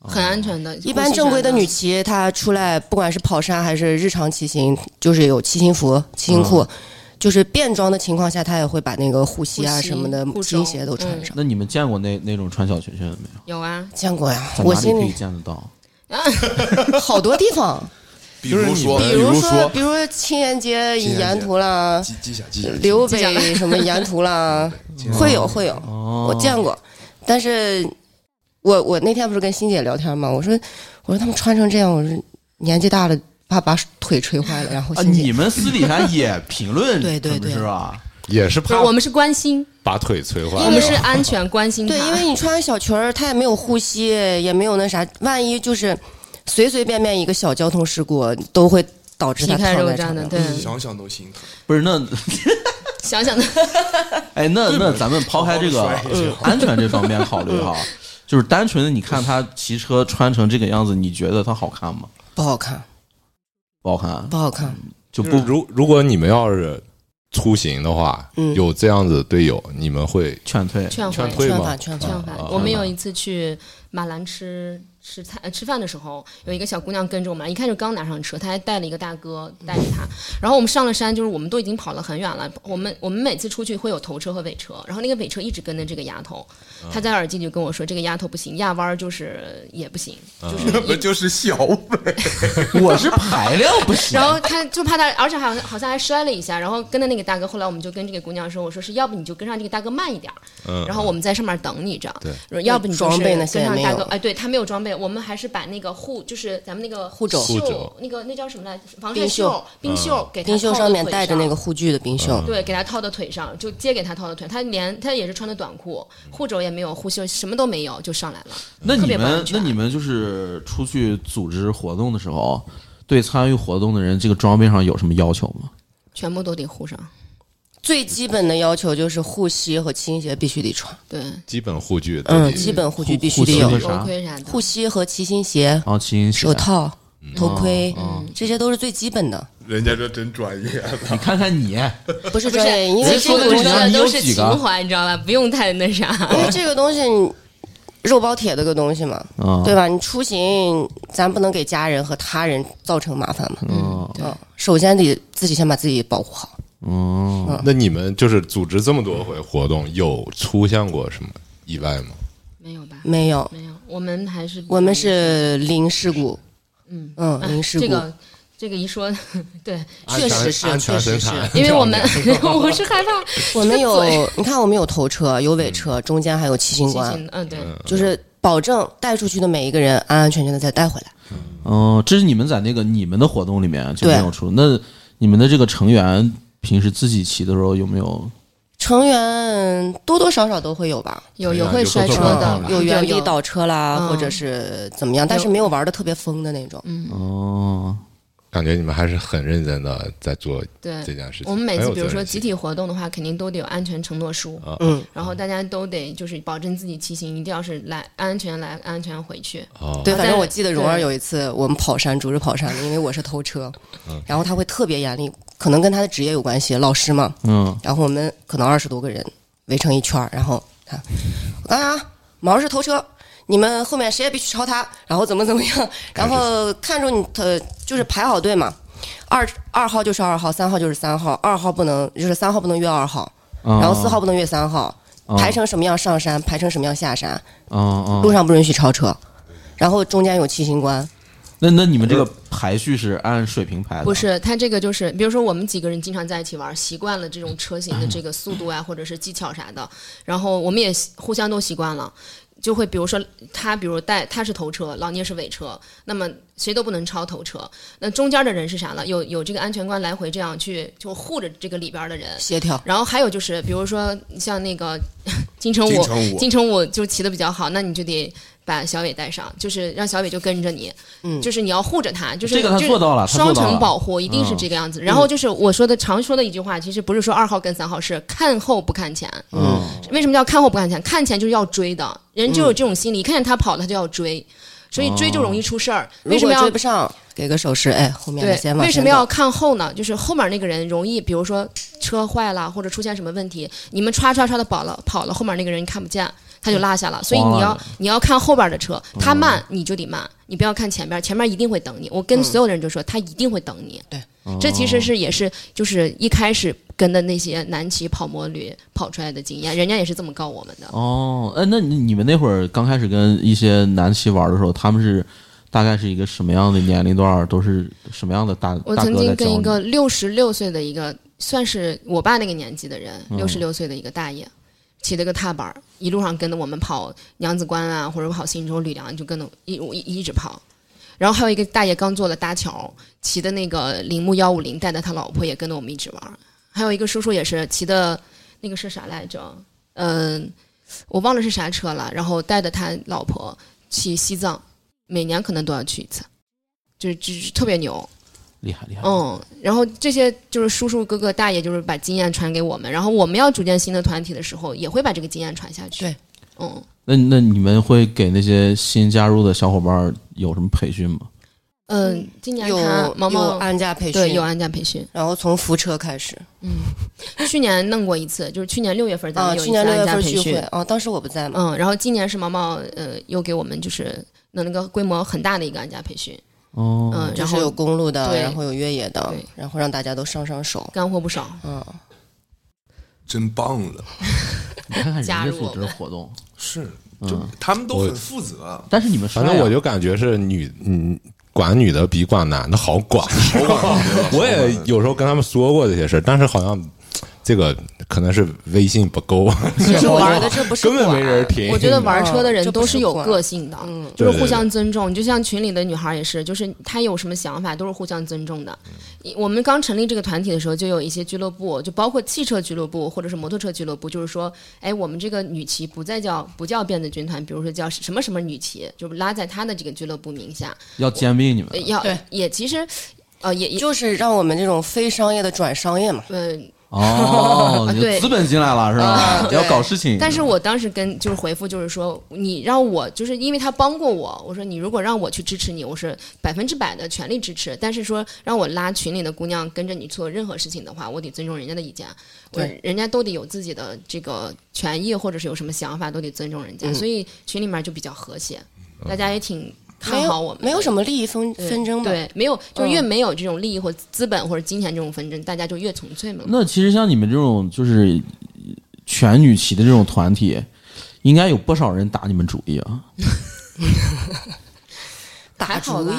[SPEAKER 4] 很安全的。
[SPEAKER 5] 一般正规的女骑，她出来不管是跑山还是日常骑行，就是有骑行服、骑行裤，就是便装的情况下，她也会把那个护膝啊什么的骑
[SPEAKER 4] 行
[SPEAKER 5] 鞋都穿上。
[SPEAKER 1] 那你们见过那那种穿小裙裙的没有？
[SPEAKER 4] 有啊，
[SPEAKER 5] 见过呀，
[SPEAKER 1] 在哪里可以
[SPEAKER 5] 我心里
[SPEAKER 1] 见得到？
[SPEAKER 5] 好多地方，
[SPEAKER 3] 比如说，
[SPEAKER 5] 比如说，比如说青岩街沿途啦，
[SPEAKER 3] 记记下记下，
[SPEAKER 5] 刘北什么沿途啦，会有会有，我见过。但是，我我那天不是跟欣姐聊天吗？我说我说他们穿成这样，我说年纪大了怕把腿吹坏了。然后
[SPEAKER 1] 你们私底下也评论，
[SPEAKER 5] 对对对，
[SPEAKER 1] 是吧？
[SPEAKER 2] 也是怕
[SPEAKER 4] 我们是关心
[SPEAKER 2] 把腿吹坏，
[SPEAKER 4] 我们是安全关心。
[SPEAKER 5] 对，因为你穿小裙儿，它也没有护膝，也没有那啥，万一就是随随便便一个小交通事故，都会导致他
[SPEAKER 4] 躺
[SPEAKER 5] 在上
[SPEAKER 4] 的。对，
[SPEAKER 3] 想想都心疼。
[SPEAKER 1] 不是那，
[SPEAKER 4] 想想的。
[SPEAKER 1] 哎，那那咱们抛开这个 安全这方面考虑哈，就是单纯的你看他骑车穿成这个样子，你觉得他好看吗？
[SPEAKER 5] 不好看，
[SPEAKER 1] 不好看，
[SPEAKER 5] 不好看。
[SPEAKER 1] 就不
[SPEAKER 2] 如如果你们要是。出行的话，有这样子队友，你们会
[SPEAKER 1] 劝退、
[SPEAKER 4] 劝
[SPEAKER 2] 退吗？
[SPEAKER 5] 劝
[SPEAKER 4] 劝退。我们有一次去马兰吃。吃菜吃饭的时候，有一个小姑娘跟着我们，一看就刚拿上车，她还带了一个大哥带着她。然后我们上了山，就是我们都已经跑了很远了。我们我们每次出去会有头车和尾车，然后那个尾车一直跟着这个丫头。她在耳机里跟我说：“这个丫头不行，压弯就是也不行，就 是
[SPEAKER 3] 不就是小尾？
[SPEAKER 1] 我是排量不行。”
[SPEAKER 4] 然后她就怕她，而且好像好像还摔了一下。然后跟着那个大哥，后来我们就跟这个姑娘说：“我说是要不你就跟上这个大哥慢一点，然后我们在上面等你，这样。对，要不你就是跟上大哥。哎，对他没有装备，我们还是把那。”个护就是咱们那个
[SPEAKER 5] 护肘，
[SPEAKER 4] 那个那叫什么来？防晒袖、冰袖，给
[SPEAKER 5] 冰袖上面带着那个护具的冰袖，
[SPEAKER 4] 对，给他套到腿上，就接给他套到腿。他连他也是穿的短裤，护肘也没有，护袖什么都没有，就上来了。
[SPEAKER 1] 那你们那你们就是出去组织活动的时候，对参与活动的人，这个装备上有什么要求吗？
[SPEAKER 4] 全部都得护上。
[SPEAKER 5] 最基本的要求就是护膝和骑行鞋必须得穿，
[SPEAKER 4] 对，
[SPEAKER 2] 基本护具，
[SPEAKER 5] 嗯，基本护具必须得有，
[SPEAKER 4] 头盔啥的，
[SPEAKER 5] 护膝和骑行鞋，
[SPEAKER 1] 哦，骑行鞋，
[SPEAKER 5] 手套、头盔，这些都是最基本的。
[SPEAKER 3] 人家这真专业，
[SPEAKER 1] 你看看你，
[SPEAKER 5] 不是专业，因为
[SPEAKER 4] 这个东西都是情怀，你知道吧？不用太那啥，
[SPEAKER 5] 因为这个东西肉包铁的个东西嘛，对吧？你出行，咱不能给家人和他人造成麻烦嘛，嗯，首先得自己先把自己保护好。
[SPEAKER 2] 哦，那你们就是组织这么多回活动，有出现过什么意外吗？
[SPEAKER 4] 没有吧？
[SPEAKER 5] 没有，
[SPEAKER 4] 没有。我们还是
[SPEAKER 5] 我们是零事故。嗯嗯，零事故。
[SPEAKER 4] 这个这个一说，对，
[SPEAKER 5] 确实是，确实是，
[SPEAKER 4] 因为我们 我是害怕。
[SPEAKER 5] 我们有，你看，我们有头车，有尾车，中间还有骑行官。
[SPEAKER 4] 嗯，对，
[SPEAKER 5] 就是保证带出去的每一个人安安全全的再带回来。
[SPEAKER 1] 哦，这是你们在那个你们的活动里面就没有出。那你们的这个成员。平时自己骑的时候有没有？
[SPEAKER 5] 成员多多少少都会有吧，
[SPEAKER 4] 有有会摔车的，
[SPEAKER 5] 有原地倒车啦，或者是怎么样，但是没有玩的特别疯的那种。
[SPEAKER 4] 嗯。
[SPEAKER 1] 哦。
[SPEAKER 2] 感觉你们还是很认真的在做
[SPEAKER 4] 对
[SPEAKER 2] 这件事情。
[SPEAKER 4] 我们每次比如说集体活动的话，肯定都得有安全承诺书，嗯，然后大家都得就是保证自己骑行一定要是来安全来安全回去。
[SPEAKER 2] 哦，
[SPEAKER 5] 对，反正我记得蓉儿有一次我们跑山，组织跑山的，因为我是偷车，然后他会特别严厉，可能跟他的职业有关系，老师嘛，嗯，然后我们可能二十多个人围成一圈然后看我干啥？毛是偷车。你们后面谁也别去超他，然后怎么怎么样，然后 看中你，他，就是排好队嘛。二二号就是二号，三号就是三号，二号不能，就是三号不能越二号，然后四号不能越三号，排成什么样上山，排成什么样下山。路上不允许超车，然后中间有骑行官。
[SPEAKER 1] 那那你们这个排序是按水平排的？
[SPEAKER 4] 不是，他这个就是，比如说我们几个人经常在一起玩，习惯了这种车型的这个速度啊，或者是技巧啥的，然后我们也互相都习惯了。就会比如说他，比如带他是头车，老聂是尾车，那么谁都不能超头车。那中间的人是啥呢？有有这个安全官来回这样去就护着这个里边的人
[SPEAKER 5] 协调。
[SPEAKER 4] 然后还有就是，比如说像那个 金城武，金城武就骑的比较好，那你就得。把小伟带上，就是让小伟就跟着你，嗯，就是你要护着他，就是
[SPEAKER 1] 这个他做到了，
[SPEAKER 4] 双重保护一定是这个样子。然后就是我说的常说的一句话，其实不是说二号跟三号是看后不看前，嗯，为什么叫看后不看前？看前就是要追的人就有这种心理，一看见他跑他就要追，所以追就容易出事儿。为什么要
[SPEAKER 5] 追不上？给个手势，哎，后面
[SPEAKER 4] 对，为什么要看后呢？就是后面那个人容易，比如说车坏了或者出现什么问题，你们唰唰唰的跑了跑了，后面那个人看不见。他就落下了，所以你要你要看后边的车，他慢你就得慢，你不要看前边，前面一定会等你。我跟所有的人就说，他一定会等你。
[SPEAKER 5] 对，
[SPEAKER 4] 这其实是也是就是一开始跟的那些南骑跑摩旅跑出来的经验，人家也是这么告我们的。
[SPEAKER 1] 哦，哎，那你们那会儿刚开始跟一些南骑玩的时候，他们是大概是一个什么样的年龄段？都是什么样的大？
[SPEAKER 4] 我曾经跟一个六十六岁的一个，算是我爸那个年纪的人，六十六岁的一个大爷，骑了个踏板，一路上跟着我们跑娘子关啊，或者跑新州、吕梁，就跟着一一一直跑。然后还有一个大爷刚做了搭桥，骑的那个铃木幺五零，带着他老婆也跟着我们一直玩。还有一个叔叔也是骑的，那个是啥来着？嗯、我忘了是啥车了。然后带着他老婆去西藏，每年可能都要去一次，就是就是特别牛。
[SPEAKER 1] 厉害厉害。
[SPEAKER 4] 嗯，然后这些就是叔叔哥哥大爷，就是把经验传给我们，然后我们要组建新的团体的时候，也会把这个经验传下去。
[SPEAKER 5] 对，
[SPEAKER 4] 嗯，
[SPEAKER 1] 那那你们会给那些新加入的小伙伴儿有什么培训吗？
[SPEAKER 4] 嗯，今年
[SPEAKER 5] 有
[SPEAKER 4] 毛毛
[SPEAKER 5] 有安家培训，
[SPEAKER 4] 对有安家培训，
[SPEAKER 5] 然后从扶车开始。嗯。
[SPEAKER 4] 去年弄过一次，就是去年六月份咱
[SPEAKER 5] 啊，
[SPEAKER 4] 们有一
[SPEAKER 5] 年六月
[SPEAKER 4] 次安家培训。
[SPEAKER 5] 哦，当时我不在嘛，
[SPEAKER 4] 嗯，然后今年是毛毛呃又给我们就是弄了个规模很大的一个安家培训，
[SPEAKER 1] 哦，
[SPEAKER 4] 嗯，然
[SPEAKER 5] 就是有公路的，
[SPEAKER 4] 对。
[SPEAKER 5] 然后有越野的，然后让大家都上上手，
[SPEAKER 4] 干货不少。
[SPEAKER 5] 嗯，
[SPEAKER 3] 真棒了，
[SPEAKER 1] 你看看人
[SPEAKER 4] 加入
[SPEAKER 1] 组织的活动，
[SPEAKER 3] 是，就他们都很负责，
[SPEAKER 1] 但是你们
[SPEAKER 2] 反正我就感觉是女嗯。管女的比管男的 好管，我也有时候跟他们说过这些事儿，但是好像这个可能是微信不够，
[SPEAKER 5] 其实我觉得这不是
[SPEAKER 2] 根本没人听。
[SPEAKER 4] 我觉得玩车的人都是有个性的，
[SPEAKER 5] 嗯
[SPEAKER 4] 就是互相尊重。就像群里的女孩也是，就是她有什么想法都是互相尊重的。我们刚成立这个团体的时候，就有一些俱乐部，就包括汽车俱乐部或者是摩托车俱乐部，就是说，哎，我们这个女骑不再叫不叫辫子军团，比如说叫什么什么女骑，就拉在她的这个俱乐部名下，
[SPEAKER 1] 要兼并你们
[SPEAKER 4] 呃，要
[SPEAKER 5] 对
[SPEAKER 4] 也其实。呃，也也
[SPEAKER 5] 就是让我们这种非商业的转商业嘛。
[SPEAKER 4] 呃，
[SPEAKER 1] 哦，
[SPEAKER 4] 对
[SPEAKER 1] 资本进来了是吧
[SPEAKER 4] 啊？
[SPEAKER 1] 要搞事情，
[SPEAKER 4] 但是我当时跟就是回复就是说，你让我就是因为他帮过我，我说你如果让我去支持你，我是百分之百的全力支持。但是说让我拉群里的姑娘跟着你做任何事情的话，我得尊重人家的意见，我
[SPEAKER 5] 对
[SPEAKER 4] 人家都得有自己的这个权益或者是有什么想法都得尊重人家，
[SPEAKER 5] 嗯
[SPEAKER 4] 所以群里面就比较和谐，大家也挺看好我们的，
[SPEAKER 5] 没有什么利益纷纷争吧？
[SPEAKER 4] 对，没有就是越
[SPEAKER 5] 嗯
[SPEAKER 4] 没有这种利益或资本或者金钱这种纷争，大家就越纯粹嘛。
[SPEAKER 1] 那其实像你们这种就是全女骑的这种团体，应该有不少人打你们主意啊。
[SPEAKER 5] 打主意，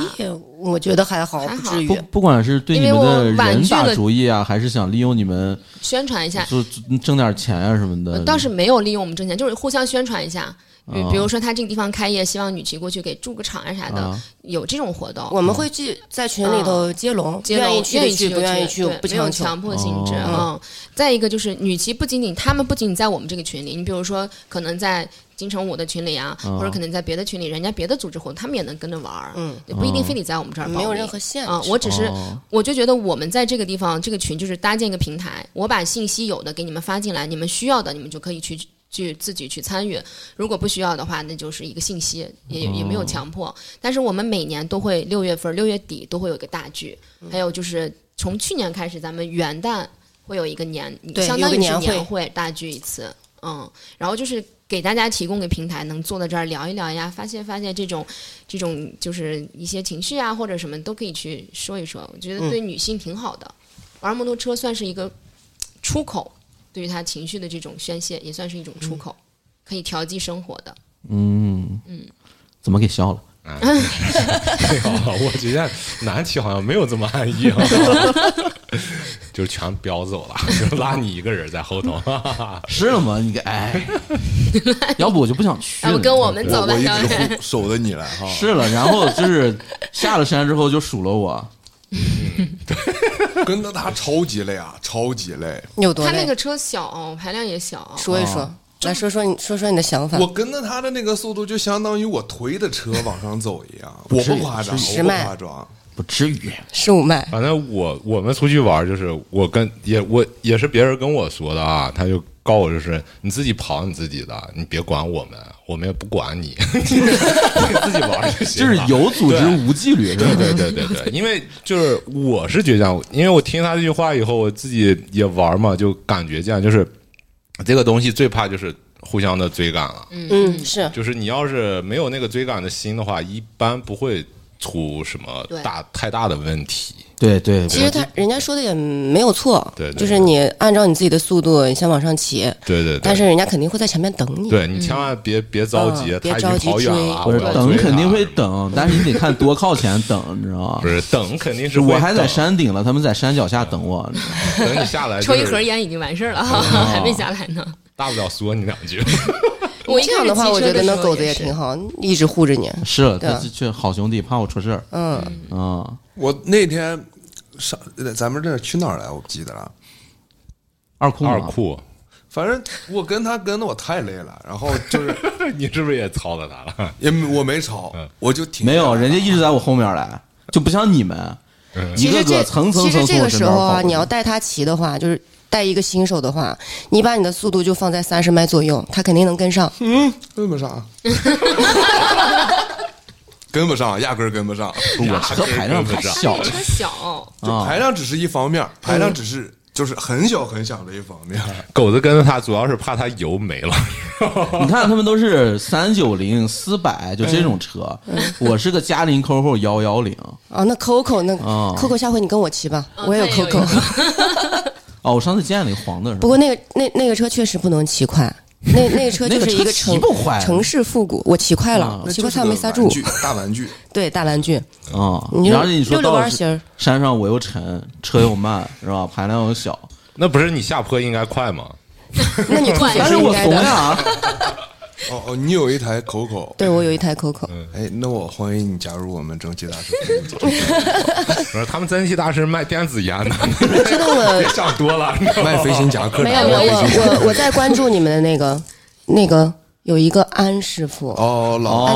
[SPEAKER 5] 我觉得还好，
[SPEAKER 4] 还好
[SPEAKER 5] 不至于
[SPEAKER 1] 不。不管是对你们的人打主意啊，还是想利用你们
[SPEAKER 4] 宣传一下，
[SPEAKER 1] 就挣点钱啊什么的，
[SPEAKER 4] 呃倒是没有利用我们挣钱，就是互相宣传一下。比
[SPEAKER 1] 哦
[SPEAKER 4] 比如说他这个地方开业，希望女骑过去给驻个场啊啥的，
[SPEAKER 1] 啊
[SPEAKER 4] 有这种活动。
[SPEAKER 5] 我们会去在群里头接龙，
[SPEAKER 4] 接龙
[SPEAKER 5] 愿意去的去，
[SPEAKER 4] 愿意就
[SPEAKER 5] 不愿意去
[SPEAKER 4] 没有
[SPEAKER 5] 不强。
[SPEAKER 4] 强迫性质。
[SPEAKER 1] 哦
[SPEAKER 4] 嗯，再一个就是女骑不仅仅他们不仅仅在我们这个群里，你比如说可能在金城武的群里啊，
[SPEAKER 1] 哦
[SPEAKER 4] 或者可能在别的群里，人家别的组织活动，他们也能跟着玩儿，
[SPEAKER 5] 嗯，
[SPEAKER 4] 也不一定非得在我们这儿。
[SPEAKER 5] 没有任何限制。
[SPEAKER 4] 啊、我只是
[SPEAKER 1] 哦
[SPEAKER 4] 我就觉得我们在这个地方这个群就是搭建一个平台，我把信息有的给你们发进来，你们需要的你们就可以去去自己去参与，如果不需要的话，那就是一个信息，也也没有强迫。但是我们每年都会六月份六月底都会有一个大聚，还有就是从去年开始，咱们元旦会有一个年，相当于是
[SPEAKER 5] 年会
[SPEAKER 4] 年会大聚一次，嗯，然后就是。给大家提供个平台，能坐在这儿聊一聊呀，发泄发泄这种，这种就是一些情绪啊，或者什么都可以去说一说。我觉得对女性挺好的，玩摩托车算是一个出口，对于他情绪的这种宣泄，也算是一种出口，可以调剂生活的。
[SPEAKER 1] 嗯嗯，怎么给笑了？
[SPEAKER 2] 没有，我觉得男骑好像没有这么安逸，就是全飙走了，就 拉你一个人在后头。
[SPEAKER 1] 是了吗？你给哎，要不我就不想去了。
[SPEAKER 4] 要不跟我们走吧，
[SPEAKER 3] 我我一
[SPEAKER 4] 小
[SPEAKER 3] 直守着你来哈。
[SPEAKER 1] 是了，然后就是下了山之后就数落我，
[SPEAKER 3] 跟着他超级累啊，超级累。
[SPEAKER 5] 有多累？
[SPEAKER 4] 他那个车小，排量也小。
[SPEAKER 5] 说一说，来说说你说说你的想法。
[SPEAKER 3] 我跟着他的那个速度，就相当于我推的车往上走一样。我不夸张，我不夸张。
[SPEAKER 1] 不至于。
[SPEAKER 5] 十五迈，
[SPEAKER 2] 反正我我们出去玩，就是我跟也我也是别人跟我说的啊，他就告我就是你自己跑你自己的，你别管我们，我们也不管你，你 自己玩就行了。
[SPEAKER 1] 就是有组织无纪律，
[SPEAKER 2] 对对对对对，因为就是我是觉得这样，因为我听他这句话以后，我自己也玩嘛，就感觉这样，就是这个东西最怕就是互相的追赶了。
[SPEAKER 5] 嗯，是
[SPEAKER 2] 就是你要是没有那个追赶的心的话，一般不会出什么大太大的问题。
[SPEAKER 1] 对对，
[SPEAKER 5] 其实他人家说的也没有错，就是你按照你自己的速度，你先往上骑，
[SPEAKER 2] 对对对，
[SPEAKER 5] 但是人家肯定会在前面等你。
[SPEAKER 2] 对你千万别别着急，
[SPEAKER 5] 嗯别着急
[SPEAKER 2] 跑远
[SPEAKER 5] 追
[SPEAKER 2] 了，
[SPEAKER 1] 不是
[SPEAKER 2] 我
[SPEAKER 1] 等肯定会等，但是你得看多靠前等，你知道吗
[SPEAKER 2] 不？是等肯定是
[SPEAKER 1] 我还在山顶了，他们在山脚下等我。
[SPEAKER 2] 等你下来，
[SPEAKER 4] 抽一盒，烟已经完事儿了，还没下来呢。
[SPEAKER 2] 大不了说你两句。
[SPEAKER 4] 我一
[SPEAKER 5] 这样的话，我觉得那狗子也挺
[SPEAKER 4] 好。
[SPEAKER 5] 一直护着你。
[SPEAKER 1] 是，
[SPEAKER 5] 对
[SPEAKER 1] 他是好兄弟，怕我出事儿。
[SPEAKER 5] 嗯，
[SPEAKER 1] 啊，
[SPEAKER 3] 我那天上咱们这去哪儿来？我不记得了。
[SPEAKER 1] 二库
[SPEAKER 2] 二库，
[SPEAKER 3] 反正我跟他跟的我太累了，然后就是
[SPEAKER 2] 你是不是也操了他了？
[SPEAKER 3] 也没我没吵，我就挺
[SPEAKER 1] 没有，人家一直在我后面来，就不像你们，一个
[SPEAKER 5] 其实这
[SPEAKER 1] 个层层层从我
[SPEAKER 5] 其实这个时候啊，
[SPEAKER 1] 身边跑
[SPEAKER 5] 你要带他骑的话，就是带一个新手的话，你把你的速度就放在三十迈左右，他肯定能跟上。
[SPEAKER 3] 嗯跟不上，跟不上，压根儿跟不上。
[SPEAKER 1] 我车排量太小了
[SPEAKER 4] 车小，
[SPEAKER 3] 就排量只是一方面，排量只是就是很小很小的一方面。
[SPEAKER 2] 狗子跟着他主要是怕他油没了。
[SPEAKER 1] 你看他们都是三九零、四百，就这种车，我是个嘉陵 COCO 幺幺零。
[SPEAKER 5] 啊，那 Coco 那
[SPEAKER 1] 啊
[SPEAKER 5] Coco 下回你跟我骑吧，我也有
[SPEAKER 4] 他也有
[SPEAKER 5] Coco。
[SPEAKER 1] 哦，我上次见了一个黄的，是吧
[SPEAKER 5] 不过那个那那个车确实不能骑快，那那个车就是一
[SPEAKER 1] 个
[SPEAKER 5] 城城市复古，我骑快了，骑快
[SPEAKER 3] 那就是个
[SPEAKER 5] 他没刹住
[SPEAKER 3] 玩。具，大玩具。
[SPEAKER 5] 对，大玩具，
[SPEAKER 1] 啊，
[SPEAKER 5] 你
[SPEAKER 1] 然后你说到山上我又沉，车又慢，是吧？排量又小，
[SPEAKER 2] 那不是你下坡应该快吗？
[SPEAKER 5] 那你吐血
[SPEAKER 1] 但是我。怂呀。
[SPEAKER 3] 哦哦，你有一台 Coco，
[SPEAKER 5] 对，我有一台 Coco，
[SPEAKER 3] 哎，那我欢迎你加入我们蒸汽大师
[SPEAKER 2] 不是，他们蒸汽大师卖电子烟 的，
[SPEAKER 5] 知道我
[SPEAKER 2] 别想多了。
[SPEAKER 3] 卖飞行夹克的。
[SPEAKER 5] 没有没有，我我我在关注你们的那个那个有一个安师傅，
[SPEAKER 3] 哦，老
[SPEAKER 5] 安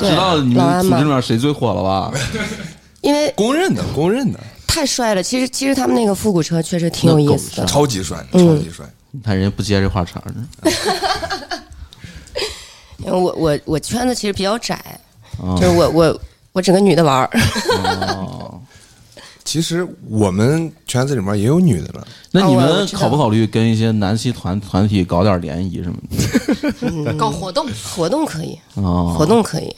[SPEAKER 5] 迪
[SPEAKER 1] 知道你们组织里面谁最火了吧？
[SPEAKER 5] 因为
[SPEAKER 3] 公认的，公认的，
[SPEAKER 5] 太帅了。其实其实他们那个复古车确实挺有意思的。
[SPEAKER 3] 超级帅，超
[SPEAKER 5] 嗯
[SPEAKER 3] 级帅。
[SPEAKER 1] 你看人家不接这话茬儿呢。
[SPEAKER 5] 因为我我我圈子其实比较窄，就是我我我整个女的玩儿。
[SPEAKER 1] 哦，
[SPEAKER 3] 其实我们圈子里面也有女的了，
[SPEAKER 1] 那你们考不考虑跟一些男系团团体搞点联谊什么的？
[SPEAKER 4] 搞活动，
[SPEAKER 5] 活动可以，
[SPEAKER 1] 哦，
[SPEAKER 5] 活动可以，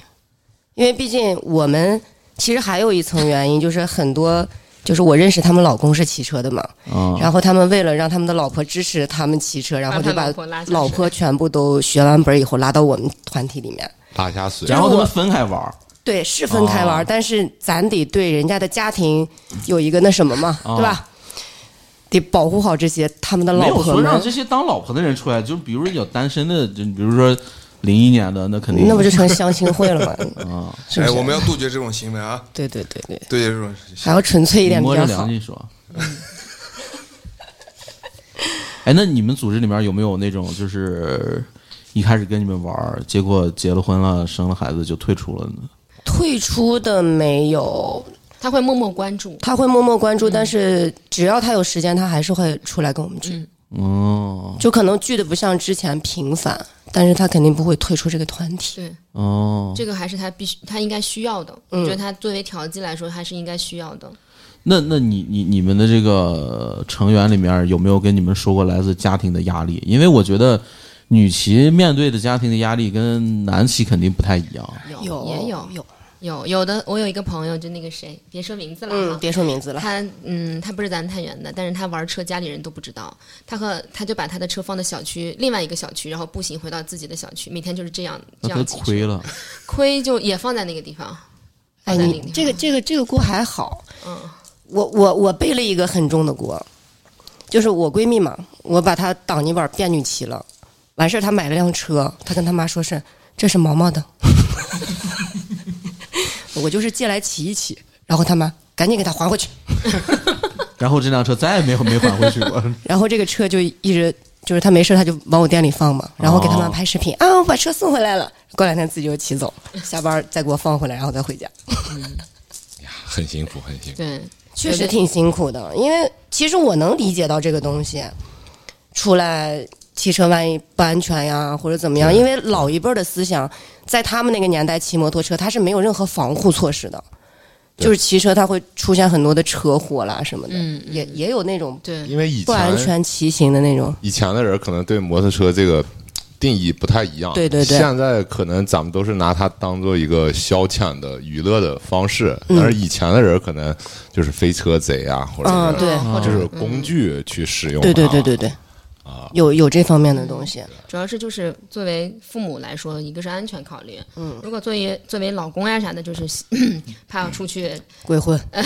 [SPEAKER 5] 因为毕竟我们其实还有一层原因，就是很多就是我认识他们老公是骑车的嘛，
[SPEAKER 1] 啊，
[SPEAKER 5] 然后他们为了让他们的老婆支持他们骑车，然后就把
[SPEAKER 4] 老婆
[SPEAKER 5] 全部都学完本儿以后拉到我们团体里面。
[SPEAKER 2] 拉下水，
[SPEAKER 1] 然后他们分开玩儿，
[SPEAKER 5] 对，是分开玩儿，
[SPEAKER 1] 哦。
[SPEAKER 5] 但是咱得对人家的家庭有一个那什么嘛，
[SPEAKER 1] 哦。
[SPEAKER 5] 对吧？得保护好这些他们的老婆
[SPEAKER 1] 有说让
[SPEAKER 5] 们，
[SPEAKER 1] 这些当老婆的人出来，就比如有单身的，就比如说零一年的，那肯定
[SPEAKER 5] 那不就成相亲会了吗？
[SPEAKER 1] 啊，
[SPEAKER 5] 是不
[SPEAKER 3] 哎，
[SPEAKER 5] 是？
[SPEAKER 3] 我们要杜绝这种行为啊，
[SPEAKER 5] 对对对对，
[SPEAKER 3] 杜绝这种。
[SPEAKER 5] 还要纯粹一点比较好
[SPEAKER 1] 摸着良。心说。哎，那你们组织里面有没有那种就是一开始跟你们玩儿，结果结了婚了，生了孩子就退出了呢？
[SPEAKER 5] 退出的没有，
[SPEAKER 4] 他会默默关注。
[SPEAKER 5] 他会默默关注，但是只要他有时间，他还是会出来跟我们聚。
[SPEAKER 1] 哦
[SPEAKER 5] 就可能聚的不像之前频繁，但是他肯定不会退出这个团体。
[SPEAKER 4] 对，
[SPEAKER 1] 哦，
[SPEAKER 4] 这个还是他必须，他应该需要的。
[SPEAKER 5] 嗯
[SPEAKER 4] 我觉得他作为调剂来说，还是应该需要的。
[SPEAKER 1] 那那你你你们的这个成员里面有没有跟你们说过来自家庭的压力？因为我觉得女骑面对的家庭的压力跟男骑肯定不太一样。
[SPEAKER 5] 有
[SPEAKER 4] 也有
[SPEAKER 5] 有，
[SPEAKER 4] 有有的，我有一个朋友，就那个谁，别说名字了
[SPEAKER 5] 嗯，
[SPEAKER 4] 哈。
[SPEAKER 5] 别说名字了。
[SPEAKER 4] 他嗯，他不是咱太原的，但是他玩车，家里人都不知道。他和他就把他的车放到小区另外一个小区，然后步行回到自己的小区，每天就是这样这
[SPEAKER 1] 那他
[SPEAKER 4] 样
[SPEAKER 1] 亏了，
[SPEAKER 4] 亏就也放在那个地方，
[SPEAKER 5] 哎，
[SPEAKER 4] 放在那个地方。
[SPEAKER 5] 你这个这个这个锅还好，
[SPEAKER 4] 嗯，
[SPEAKER 5] 我我我背了一个很重的锅，就是我闺蜜嘛，我把她挡泥板变女骑了，完事儿她买了辆车，她跟她妈说是这是毛毛的，我就是借来骑一骑，然后他妈赶紧给他还回去，
[SPEAKER 1] 然后这辆车再也没有没还回去过。
[SPEAKER 5] 然后这个车就一直就是他没事他就往我店里放嘛，然后给他妈
[SPEAKER 1] 哦
[SPEAKER 5] 拍视频、啊，我把车送回来了，过两天自己就骑走，下班再给我放回来，然后再回家。
[SPEAKER 2] 很辛苦，很辛苦。
[SPEAKER 4] 对，
[SPEAKER 5] 确实挺辛苦的，因为其实我能理解到这个东西，出来骑车万一不安全呀，或者怎么样，因为老一辈儿的思想，在他们那个年代骑摩托车，他是没有任何防护措施的，就是骑车它会出现很多的车祸啦什么的，
[SPEAKER 4] 嗯
[SPEAKER 5] 也也有那种
[SPEAKER 4] 对，
[SPEAKER 2] 因为以前
[SPEAKER 5] 不安全骑行的那种，
[SPEAKER 2] 以前的人可能对摩托车这个定义不太一样。
[SPEAKER 5] 对对对。
[SPEAKER 2] 现在可能咱们都是拿它当做一个消遣的娱乐的方式，
[SPEAKER 5] 嗯。
[SPEAKER 2] 但是以前的人可能就是飞车贼啊，或者
[SPEAKER 5] 嗯，
[SPEAKER 2] 是
[SPEAKER 5] 对，
[SPEAKER 4] 或者
[SPEAKER 2] 就是工具去使用它。
[SPEAKER 5] 对对对对对，
[SPEAKER 2] 啊，
[SPEAKER 5] 有有这方面的东西。
[SPEAKER 4] 主要是就是作为父母来说，一个是安全考虑，嗯，如果作为作为老公呀啥的，就是怕要出去，
[SPEAKER 5] 鬼混，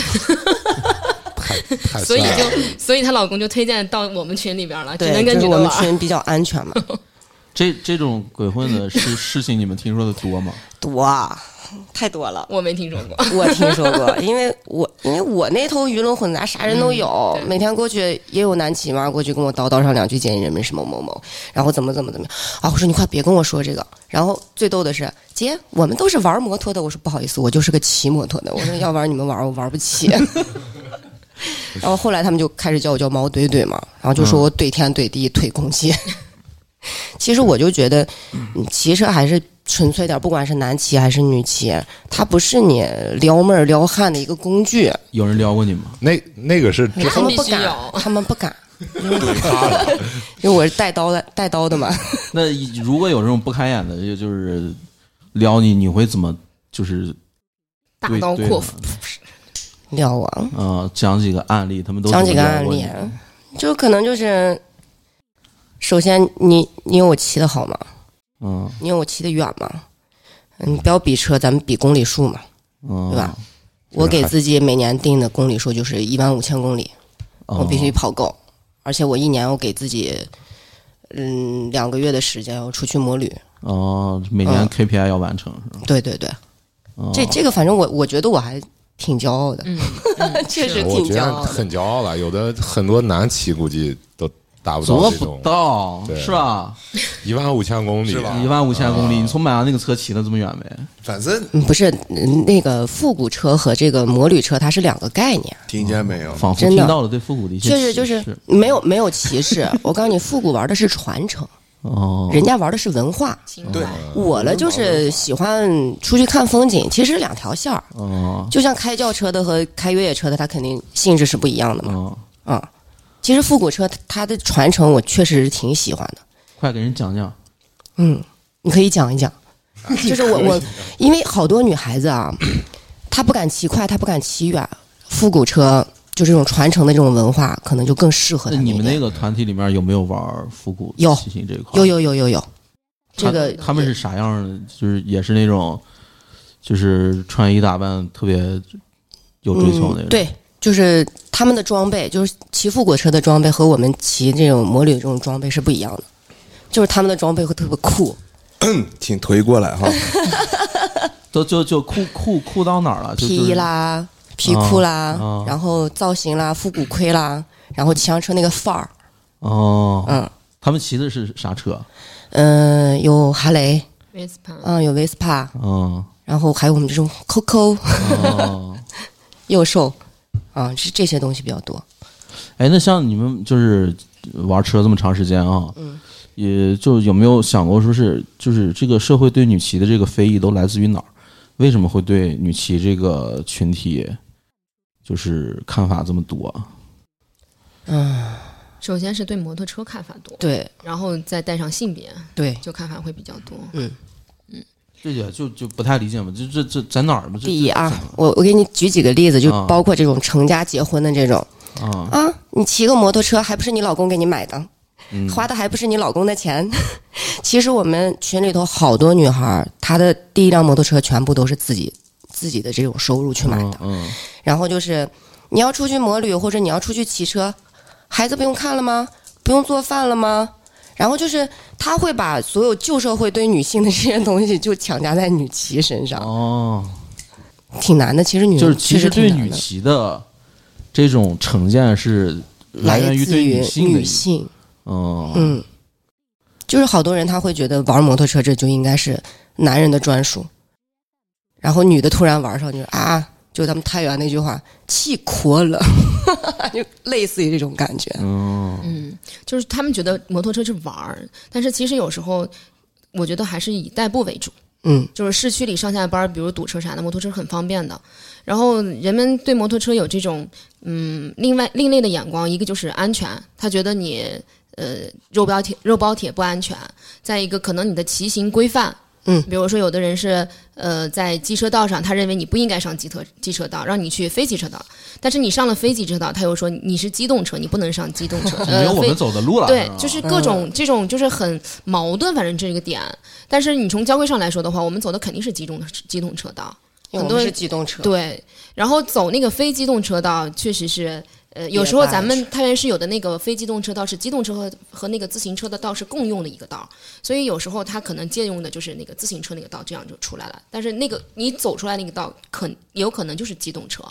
[SPEAKER 4] 所以就所以她老公就推荐到我们群里边了，只能
[SPEAKER 5] 对，就是我们
[SPEAKER 4] 跟女的玩。
[SPEAKER 5] 群比较安全嘛，
[SPEAKER 1] 这这种鬼混的 事事情，你们听说的多吗？
[SPEAKER 5] 多啊，太多了。
[SPEAKER 4] 我没听说过，
[SPEAKER 5] 我听说过，因为我因为我那头鱼龙混杂，啥人都有，
[SPEAKER 4] 对
[SPEAKER 5] 每天过去也有男骑嘛，过去跟我叨叨上两句建议人们什么某某，然后怎么怎么怎么样啊！我说你快别跟我说这个。然后最逗的是，姐，我们都是玩摩托的。我说不好意思，我就是个骑摩托的。我说要玩你们玩，我玩不起。然后后来他们就开始叫我叫毛怼怼嘛，然后就说我怼天怼地怼空气。其实我就觉得，嗯骑车还是纯粹点，不管是男骑还是女骑，它不是你撩妹儿撩汉的一个工具。
[SPEAKER 1] 有人撩过你吗？
[SPEAKER 2] 那那个是
[SPEAKER 5] 他们不敢他们不敢，因为 因为我是带刀的，带刀的嘛。
[SPEAKER 1] 那如果有这种不开眼的，就就是撩你，你会怎么就是
[SPEAKER 4] 大刀阔斧，
[SPEAKER 5] 撩我啊，
[SPEAKER 1] 呃，讲几个案例，他们都
[SPEAKER 5] 讲几个案例，就可能就是，首先你你有我骑的好吗？
[SPEAKER 1] 嗯
[SPEAKER 5] 你有我骑的远吗？嗯，不要比车，咱们比公里数嘛，
[SPEAKER 1] 嗯，
[SPEAKER 5] 对吧？我给自己每年定的公里数就是一万五千公里，
[SPEAKER 1] 哦？
[SPEAKER 5] 我必须跑够，而且我一年我给自己，嗯，两个月的时间要出去摩旅。
[SPEAKER 1] 哦，每年
[SPEAKER 5] 嗯
[SPEAKER 1] KPI 要完成是吧？
[SPEAKER 5] 对对对，
[SPEAKER 1] 哦
[SPEAKER 5] 这这个反正我我觉得我还挺骄傲的，
[SPEAKER 4] 嗯，嗯
[SPEAKER 5] 确实
[SPEAKER 4] 是
[SPEAKER 5] 挺
[SPEAKER 2] 我觉得
[SPEAKER 5] 骄傲的。
[SPEAKER 2] 很骄傲了。有的很多男骑估计都达不到
[SPEAKER 1] 做不到是吧？
[SPEAKER 2] 一万五千公里，
[SPEAKER 1] 一万五千公里，你从买完那个车骑了这么远没？
[SPEAKER 3] 反正
[SPEAKER 5] 嗯，不是嗯那个复古车和这个摩旅车，它是两个概念，
[SPEAKER 3] 听见没有？
[SPEAKER 1] 仿佛
[SPEAKER 5] 真的
[SPEAKER 1] 听到了对复古的一些
[SPEAKER 5] 确实就是没有没有歧视。我告诉你，复古玩的是传承，
[SPEAKER 1] 哦，
[SPEAKER 5] 人家玩的是文化。
[SPEAKER 3] 对，
[SPEAKER 5] 我呢就是喜欢出去看风景，其实两条线儿。
[SPEAKER 1] 哦
[SPEAKER 5] 就像开轿车的和开越野车的，它肯定性质是不一样的嘛。
[SPEAKER 1] 哦，
[SPEAKER 5] 啊、其实复古车它的传承，我确实是挺喜欢的。
[SPEAKER 1] 快给人讲讲。
[SPEAKER 5] 嗯，你可以讲一讲，就是我我，因为好多女孩子啊，她不敢骑快，她不敢骑远，复古车就这种传承的这种文化，可能就更适合
[SPEAKER 1] 你们那个团体里面有没有玩复古
[SPEAKER 5] 有
[SPEAKER 1] 骑行这一块？
[SPEAKER 5] 有有有有有，这个
[SPEAKER 1] 他们是啥样的？就是也是那种，就是穿衣打扮特别有追求那种。
[SPEAKER 5] 嗯。对，就是他们的装备，就是骑复古车的装备和我们骑这种摩旅这种装备是不一样的，就是他们的装备会特别酷。
[SPEAKER 3] 请推过来哈。
[SPEAKER 1] 都就就酷酷酷到哪儿了？就
[SPEAKER 5] 皮衣，啦、皮裤啦，
[SPEAKER 1] 哦
[SPEAKER 5] 然后造型啦、复古盔啦，然后骑上车那个范儿，
[SPEAKER 1] 哦，
[SPEAKER 5] 嗯。
[SPEAKER 1] 他们骑的是啥车？
[SPEAKER 5] 嗯、有哈雷
[SPEAKER 4] ，Vespa。
[SPEAKER 5] 嗯、有 Vespa，
[SPEAKER 1] 嗯
[SPEAKER 5] 然后还有我们这种 Coco
[SPEAKER 1] 哦，
[SPEAKER 5] 幼兽，啊，是这些东西比较多。
[SPEAKER 1] 哎，那像你们就是玩车这么长时间啊，
[SPEAKER 5] 嗯，
[SPEAKER 1] 也就有没有想过说是就是这个社会对女骑的这个非议都来自于哪儿？为什么会对女骑这个群体就是看法这么多？
[SPEAKER 5] 嗯，
[SPEAKER 4] 首先是对摩托车看法多，
[SPEAKER 5] 对
[SPEAKER 4] 然后再带上性别，
[SPEAKER 5] 对，
[SPEAKER 4] 就看法会比较多。
[SPEAKER 1] 这也就就不太理解嘛，这这这在哪儿嘛？
[SPEAKER 5] 第一啊，我我给你举几个例子，就
[SPEAKER 1] 啊
[SPEAKER 5] 包括这种成家结婚的这种
[SPEAKER 1] 啊，
[SPEAKER 5] 啊，你骑个摩托车还不是你老公给你买的，
[SPEAKER 1] 嗯
[SPEAKER 5] 花的还不是你老公的钱。其实我们群里头好多女孩，她的第一辆摩托车全部都是自己自己的这种收入去买的。
[SPEAKER 1] 嗯
[SPEAKER 5] 然后就是你要出去摩旅或者你要出去骑车，孩子不用看了吗？不用做饭了吗？然后就是他会把所有旧社会对女性的这些东西就强加在女骑身上，
[SPEAKER 1] 哦，
[SPEAKER 5] 挺难的。其实女
[SPEAKER 1] 就是其实对女骑的这种成见是来源于对
[SPEAKER 5] 自于
[SPEAKER 1] 性的
[SPEAKER 5] 女，性，
[SPEAKER 1] 嗯。
[SPEAKER 5] 嗯，就是好多人他会觉得玩摩托车这就应该是男人的专属，然后女的突然玩上去啊，就咱们太原那句话“气阔了”，就类似于这种感觉。
[SPEAKER 1] 嗯
[SPEAKER 4] 嗯，就是他们觉得摩托车是玩儿，但是其实有时候我觉得还是以代步为主。
[SPEAKER 5] 嗯
[SPEAKER 4] 就是市区里上下班，比如堵车啥的，摩托车是很方便的。然后人们对摩托车有这种嗯另外另类的眼光，一个就是安全，他觉得你呃肉包铁肉包铁不安全，再一个可能你的骑行规范。
[SPEAKER 5] 嗯，
[SPEAKER 4] 比如说，有的人是呃，在机车道上，他认为你不应该上机车机车道，让你去非机车道。但是你上了非机车道，他又说你是机动车，你不能上机动车。
[SPEAKER 1] 没有我们走的路了。
[SPEAKER 4] 对，就是各种这种就是很矛盾，反正这个点。但是你从交规上来说的话，我们走的肯定是机动机动车道，很多
[SPEAKER 5] 是机动车。
[SPEAKER 4] 对，然后走那个非机动车道，确实是。呃，有时候咱们太原市有的那个非机动车道是机动车和和那个自行车的道是共用的一个道，所以有时候他可能借用的就是那个自行车那个道，这样就出来了。但是那个你走出来那个道，可有可能就是机动车。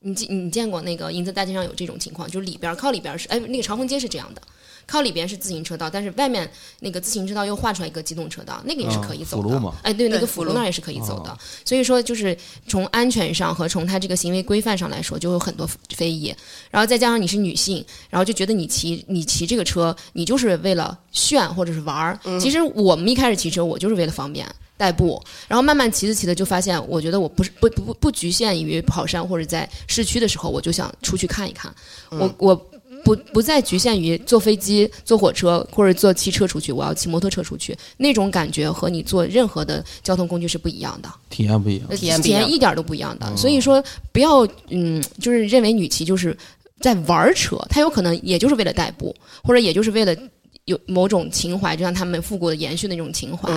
[SPEAKER 4] 你见你见过那个银泽大街上有这种情况，就是里边靠里边是哎，那个长风街是这样的。靠里边是自行车道，但是外面那个自行车道又画出来一个机动车道，那个也是可以走的。哎，对，那个辅路那儿也是可以走的。所以说，就是从安全上和从他这个行为规范上来说，就有很多非议。然后再加上你是女性，然后就觉得你骑你骑这个车，你就是为了炫或者是玩儿。其实我们一开始骑车，我就是为了方便代步。然后慢慢骑着骑着，就发现我觉得我不是不不不局限于跑山或者在市区的时候，我就想出去看一看。我我。不不再局限于坐飞机、坐火车或者坐汽车出去，我要骑摩托车出去，那种感觉和你坐任何的交通工具是不一样的，
[SPEAKER 1] 体验不一样，
[SPEAKER 5] 体验
[SPEAKER 4] 体验一点都不一样的。所以说，不要嗯，就是认为女骑就是在玩车，她有可能也就是为了代步，或者也就是为了。有某种情怀，就像他们复古的延续那种情怀，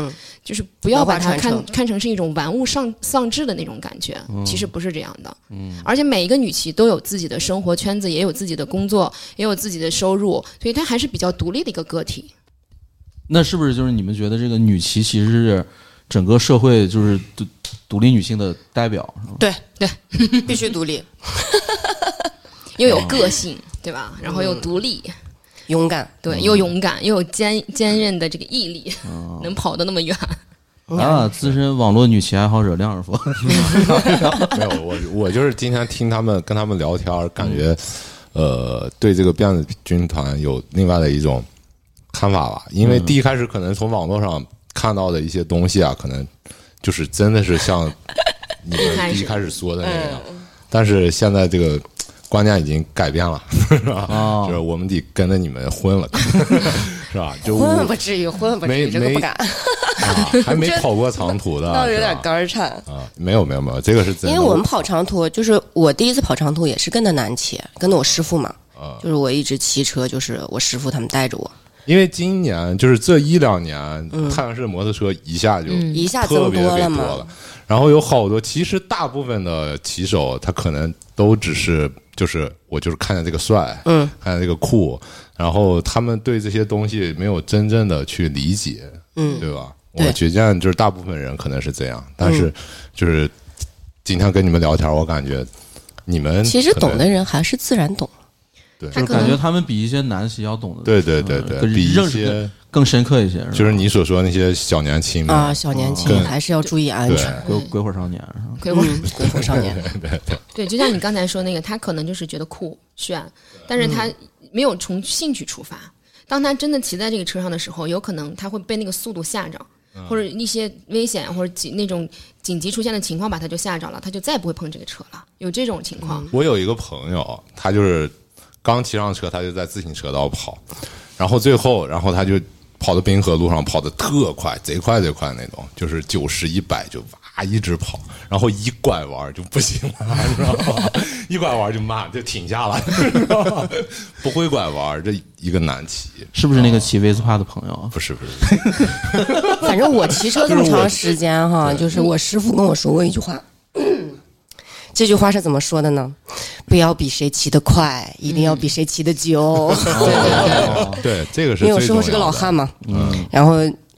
[SPEAKER 4] 就是不要把它看看成是一种玩物丧丧志的那种感觉，其实不是这样的。嗯，而且每一个女骑都有自己的生活圈子，也有自己的工作，也有自己的收入，所以她还是比较独立的一个个体。
[SPEAKER 1] 那是不是就是你们觉得这个女骑其实是整个社会就是独独立女性的代表？
[SPEAKER 5] 对
[SPEAKER 4] 对，
[SPEAKER 5] 必须独立，
[SPEAKER 4] 又有个性，对吧？然后又独立。
[SPEAKER 5] 勇敢，
[SPEAKER 4] 对，又勇敢又有坚坚韧的这个毅力，能跑得那么远。
[SPEAKER 1] 啊！资深网络女骑爱好者亮师傅，
[SPEAKER 2] 没有我，我就是今天听他们跟他们聊天，感觉呃，对这个辫子军团有另外的一种看法吧。因为第一开始可能从网络上看到的一些东西啊，可能就是真的是像你们一开始。说的那样，但是现在这个。观念已经改变了，是吧？就是我们得跟着你们混了，是吧？就
[SPEAKER 5] 混不至于，混不至于，这个不敢。
[SPEAKER 2] 还没 跑过长途的，
[SPEAKER 5] 倒有点肝颤
[SPEAKER 2] 啊！没有，没有，没有，这个是真
[SPEAKER 5] 因为我们跑长途，就是我第一次跑长途也是跟着南骑，跟着我师傅嘛。啊，就是我一直骑车，就是我师傅他们带着我。
[SPEAKER 2] 因为今年就是这一两年，太阳市摩托车一下就
[SPEAKER 5] 一下增
[SPEAKER 2] 多
[SPEAKER 5] 了嘛。
[SPEAKER 2] 然后有好多，其实大部分的骑手他可能都只是。就是我就是看见这个帅，嗯，看见这个酷，然后他们对这些东西没有真正的去理解，嗯，对吧？我觉得就是大部分人可能是这样，但是就是今天跟你们聊天，我感觉你们
[SPEAKER 5] 其实懂的人还是自然懂，
[SPEAKER 2] 对，
[SPEAKER 1] 就感觉他们比一些男性要懂得，
[SPEAKER 2] 对对对对，比一些。
[SPEAKER 1] 更深刻一些，
[SPEAKER 2] 就是你所说那些小年轻
[SPEAKER 5] 啊，小年轻还是要注意安全。
[SPEAKER 1] 鬼鬼火少年？
[SPEAKER 4] 鬼火
[SPEAKER 5] 鬼火少年，
[SPEAKER 2] 对对
[SPEAKER 4] 对，就像你刚才说那个，他可能就是觉得酷炫，但是他没有从兴趣出发。当他真的骑在这个车上的时候，有可能他会被那个速度吓着，或者一些危险或者紧那种紧急出现的情况把他就吓着了，他就再不会碰这个车了。有这种情况。
[SPEAKER 2] 我有一个朋友，他就是刚骑上车，他就在自行车道跑，然后最后，然后他就。跑到滨河路上跑的特快，贼快贼快那种，就是九十一百就哇一直跑，然后一拐弯就不行了，知道吗？一拐弯就慢，就停下了，不会拐弯，这一个难骑，
[SPEAKER 1] 是不是那个骑威斯帕的朋友？
[SPEAKER 2] 不是不是，
[SPEAKER 5] 反正我骑车这么长时间哈，就是我师傅跟我说过一句话。这句话是怎么说的呢？不要比谁骑得快，一定要比谁骑得久。
[SPEAKER 2] 对这个是。因
[SPEAKER 5] 为我师傅是个老汉嘛，嗯，然后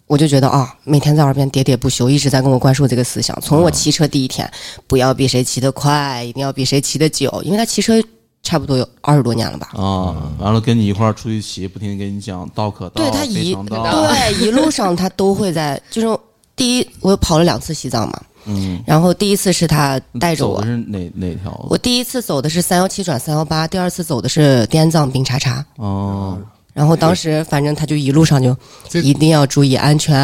[SPEAKER 5] 我就觉得啊，每天在耳边喋喋不休，一直在跟我灌输这个思想。从我骑车第一天，不要比谁骑得快，一定要比谁骑得久，因为他骑车差不多有二十多年了吧。
[SPEAKER 1] 啊，完了跟你一块儿出去骑，不停的给你讲道可道，
[SPEAKER 5] 对他一对一路上他都会在，就是第一我跑了两次西藏嘛。嗯，然后第一次是他带着我，
[SPEAKER 1] 是哪哪条？
[SPEAKER 5] 我第一次走的是三幺七转三幺八，第二次走的是滇藏冰叉叉。哦，然后当时反正他就一路上就一定要注意安全，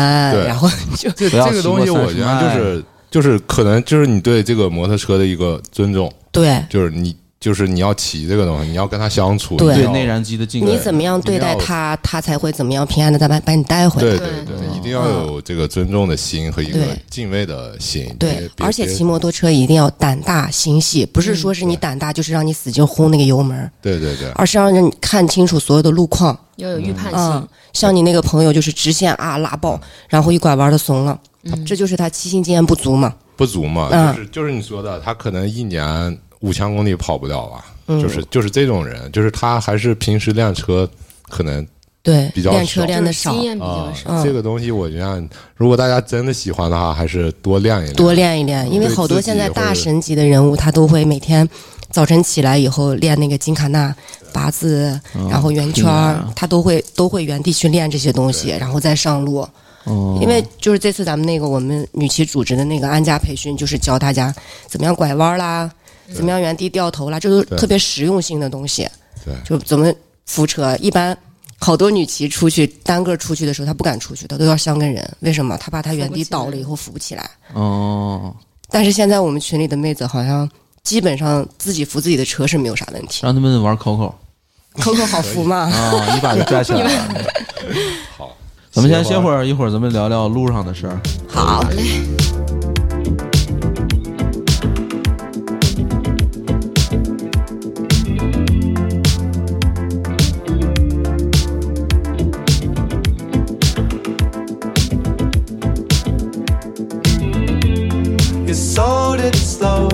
[SPEAKER 5] 然后就
[SPEAKER 2] 这这个东西，我觉得就是就是可能就是你对这个摩托车的一个尊重。
[SPEAKER 5] 对，
[SPEAKER 2] 就是你就是你要骑这个东西，你要跟他相处，
[SPEAKER 5] 对
[SPEAKER 1] 内燃机的进
[SPEAKER 5] 你怎么样对待他，他才会怎么样平安的再把把你带回来。
[SPEAKER 2] 对对对，一定要有这个尊重的心和一个敬畏的心。
[SPEAKER 5] 对而且骑摩托车一定要胆大心细，不是说是你胆大就是让你使劲轰那个油门，
[SPEAKER 2] 对对对，
[SPEAKER 5] 而是让人看清楚所有的路况。
[SPEAKER 4] 要有预判
[SPEAKER 5] 嗯
[SPEAKER 4] 性。，
[SPEAKER 5] 像你那个朋友就是直线啊拉爆，然后一拐弯的怂了，这就是他骑行经验不足嘛。
[SPEAKER 2] 不足嘛，
[SPEAKER 5] 嗯
[SPEAKER 2] 就是就是你说的，他可能一年五千公里跑不了吧，
[SPEAKER 5] 嗯。
[SPEAKER 2] 就是就是这种人，就是他还是平时练车可能
[SPEAKER 5] 对，
[SPEAKER 2] 比较
[SPEAKER 5] 练车练的少
[SPEAKER 4] 经，验比较
[SPEAKER 2] 啊
[SPEAKER 4] 少。，
[SPEAKER 2] 这个东西我觉得，如果大家真的喜欢的话，还是多练一练，
[SPEAKER 5] 多练一练，因为好多现在大神级的人物，他都会每天早晨起来以后练那个金卡纳八字，然后圆圈他都会都会原地去练这些东西，然后再上路。
[SPEAKER 1] 哦，
[SPEAKER 5] 因为就是这次咱们那个我们女骑组织的那个安家培训，就是教大家怎么样拐弯啦，怎么样原地掉头啦，这都
[SPEAKER 2] 对
[SPEAKER 5] 特别实用性的东西。
[SPEAKER 2] 对
[SPEAKER 5] 就怎么扶车，一般好多女骑出去单个出去的时候，她不敢出去，她都要相跟人。为什么？她怕她原地倒了以后扶不起来。
[SPEAKER 1] 哦，
[SPEAKER 5] 但是现在我们群里的妹子好像基本上自己扶自己的车是没有啥问题。
[SPEAKER 1] 让他们玩 Coco
[SPEAKER 5] Coco 好扶吗？
[SPEAKER 1] 啊，一把就拽起来了。
[SPEAKER 2] 好。
[SPEAKER 1] 咱们先歇会儿，一会儿咱们聊聊路上的事儿。
[SPEAKER 5] 好嘞。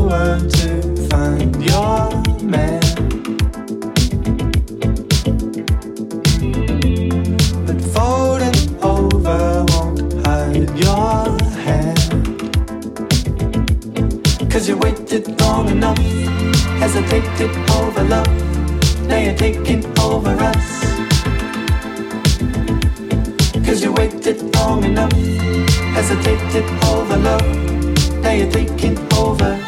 [SPEAKER 6] To find your man. But folding over won't hide your hand. Cause you waited long enough, hesitated over love. Now you're taking over us. Cause you waited long enough, hesitated over love. Now you're taking over.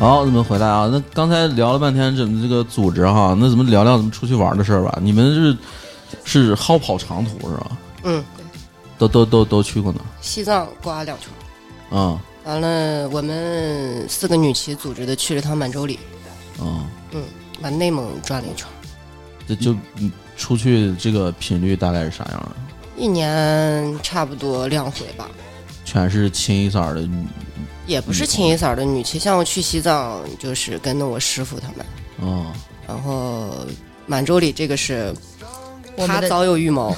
[SPEAKER 1] 好，咱们回来啊。那刚才聊了半天这这个组织哈，那咱们聊聊咱们出去玩的事儿吧。你们是是好跑长途是吧？
[SPEAKER 5] 嗯，
[SPEAKER 1] 都都都都去过呢。
[SPEAKER 5] 西藏刮两圈，
[SPEAKER 1] 嗯
[SPEAKER 5] 完了我们四个女骑组织的去了趟满洲里，
[SPEAKER 1] 嗯嗯，
[SPEAKER 5] 把内蒙转了一圈。
[SPEAKER 1] 这就嗯出去这个频率大概是啥样的？
[SPEAKER 5] 一年差不多两回吧，
[SPEAKER 1] 全是清一色儿的女，
[SPEAKER 5] 也不是清一色儿的女骑。像我去西藏，就是跟着我师傅他们，
[SPEAKER 1] 嗯
[SPEAKER 5] 然后满洲里这个是他
[SPEAKER 4] 我们的
[SPEAKER 5] 早有预谋，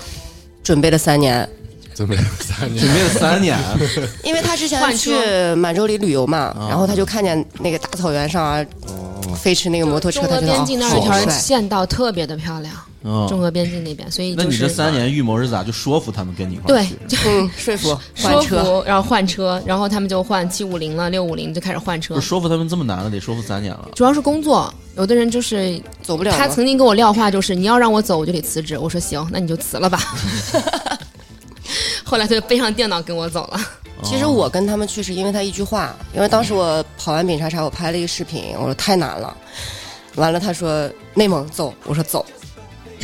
[SPEAKER 5] 准备了三年，
[SPEAKER 2] 准备了三年，
[SPEAKER 1] 准备了三年。
[SPEAKER 5] 因为他之前
[SPEAKER 4] 换
[SPEAKER 5] 去满洲里旅游嘛，然后他就看见那个大草原上啊，飞驰那个摩托车，
[SPEAKER 4] 中俄
[SPEAKER 5] 他觉得啊
[SPEAKER 4] 边境那儿有一条
[SPEAKER 5] 好帅。
[SPEAKER 4] 县道特别的漂亮，
[SPEAKER 1] 嗯，
[SPEAKER 4] 中俄边境那边，所以
[SPEAKER 1] 那
[SPEAKER 4] 就是
[SPEAKER 1] 你这三年预谋是咋？就说服他们跟你一块儿
[SPEAKER 4] 对
[SPEAKER 1] 就？
[SPEAKER 5] 嗯，说服换
[SPEAKER 4] 说
[SPEAKER 5] 车，
[SPEAKER 4] 服，然后换车，然后他们就换七五零了，六五零就开始换车。
[SPEAKER 1] 说服他们这么难了，得说服三年了。
[SPEAKER 4] 主要是工作，有的人就是
[SPEAKER 5] 走不了了。
[SPEAKER 4] 他曾经跟我撂话，就是你要让我走，我就得辞职。我说行，那你就辞了吧。后来他就背上电脑跟我走了。
[SPEAKER 5] 其实我跟他们去是因为他一句话，因为当时我跑完饼叉叉，我拍了一个视频，我说太难了，完了他说内蒙走，我说走，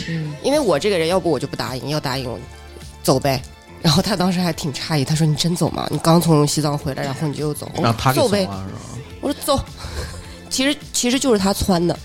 [SPEAKER 4] 嗯，
[SPEAKER 5] 因为我这个人要不我就不答应，要答应我走呗。然后他当时还挺诧异，他说你真走吗？你刚从西藏回来，然后你就又走？我
[SPEAKER 1] 让他
[SPEAKER 5] 走呗，
[SPEAKER 1] 怂了是吧？
[SPEAKER 5] 我说走。其实其实就是他窜的，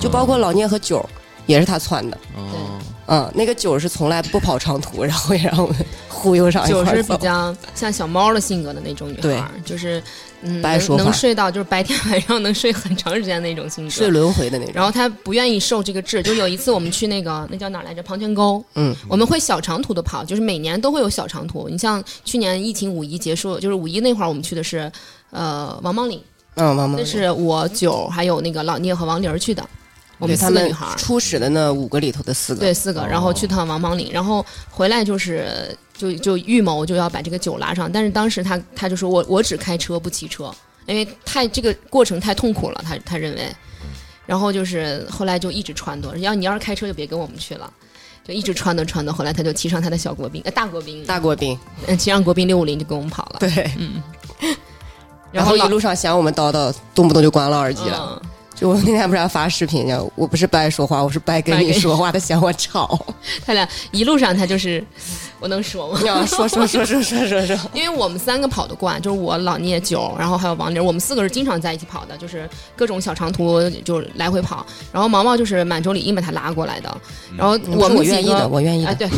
[SPEAKER 5] 就包括老聂和九也是他窜的。
[SPEAKER 1] 哦，
[SPEAKER 5] 嗯，那个九是从来不跑长途，然后也让我们忽悠上一
[SPEAKER 4] 九是
[SPEAKER 5] 块儿走
[SPEAKER 4] 比较像小猫的性格的那种女孩儿，就是嗯，能能睡到就是白天晚上能睡很长时间那种性格。
[SPEAKER 5] 睡轮回的那种。
[SPEAKER 4] 然后他不愿意受这个制，就有一次我们去那个那叫哪儿来着庞泉沟，
[SPEAKER 5] 嗯，
[SPEAKER 4] 我们会小长途的跑，就是每年都会有小长途。你像去年疫情五一结束，就是五一那会儿我们去的是呃王莽岭，
[SPEAKER 5] 嗯，王莽岭
[SPEAKER 4] 那是我九还有那个老聂和王玲儿去的，我们四个女孩儿。
[SPEAKER 5] 初始的那五个里头的四个，
[SPEAKER 4] 对，四个，然后去趟王莽岭，然后回来就是就就预谋就要把这个酒拉上，但是当时他他就说我我只开车不骑车，因为太这个过程太痛苦了，他他认为，然后就是后来就一直撺掇，要你要是开车就别跟我们去了，就一直撺掇撺掇，后来他就骑上他的小国宾，呃大国宾，
[SPEAKER 5] 大国宾，
[SPEAKER 4] 嗯骑上国宾六五零就跟我们跑了，
[SPEAKER 5] 对，
[SPEAKER 4] 嗯，
[SPEAKER 5] 然后一路上嫌我们叨叨，动不动就关了耳机了，
[SPEAKER 4] 嗯。
[SPEAKER 5] 就我那天不是还发视频，呢我不是不爱说话，我是不爱跟
[SPEAKER 4] 不爱跟
[SPEAKER 5] 你说话他，嫌我吵。
[SPEAKER 4] 他俩一路上他就是，我能说吗？
[SPEAKER 5] 你要 说说说说说说说，
[SPEAKER 4] 因为我们三个跑得惯，就是我、老聂、九，然后还有王玲，我们四个是经常在一起跑的，就是各种小长途就是来回跑。然后毛毛就是满洲里硬把他拉过来的，然后我们
[SPEAKER 5] 我愿意的，我愿意
[SPEAKER 4] 哎，
[SPEAKER 5] 的。
[SPEAKER 4] 对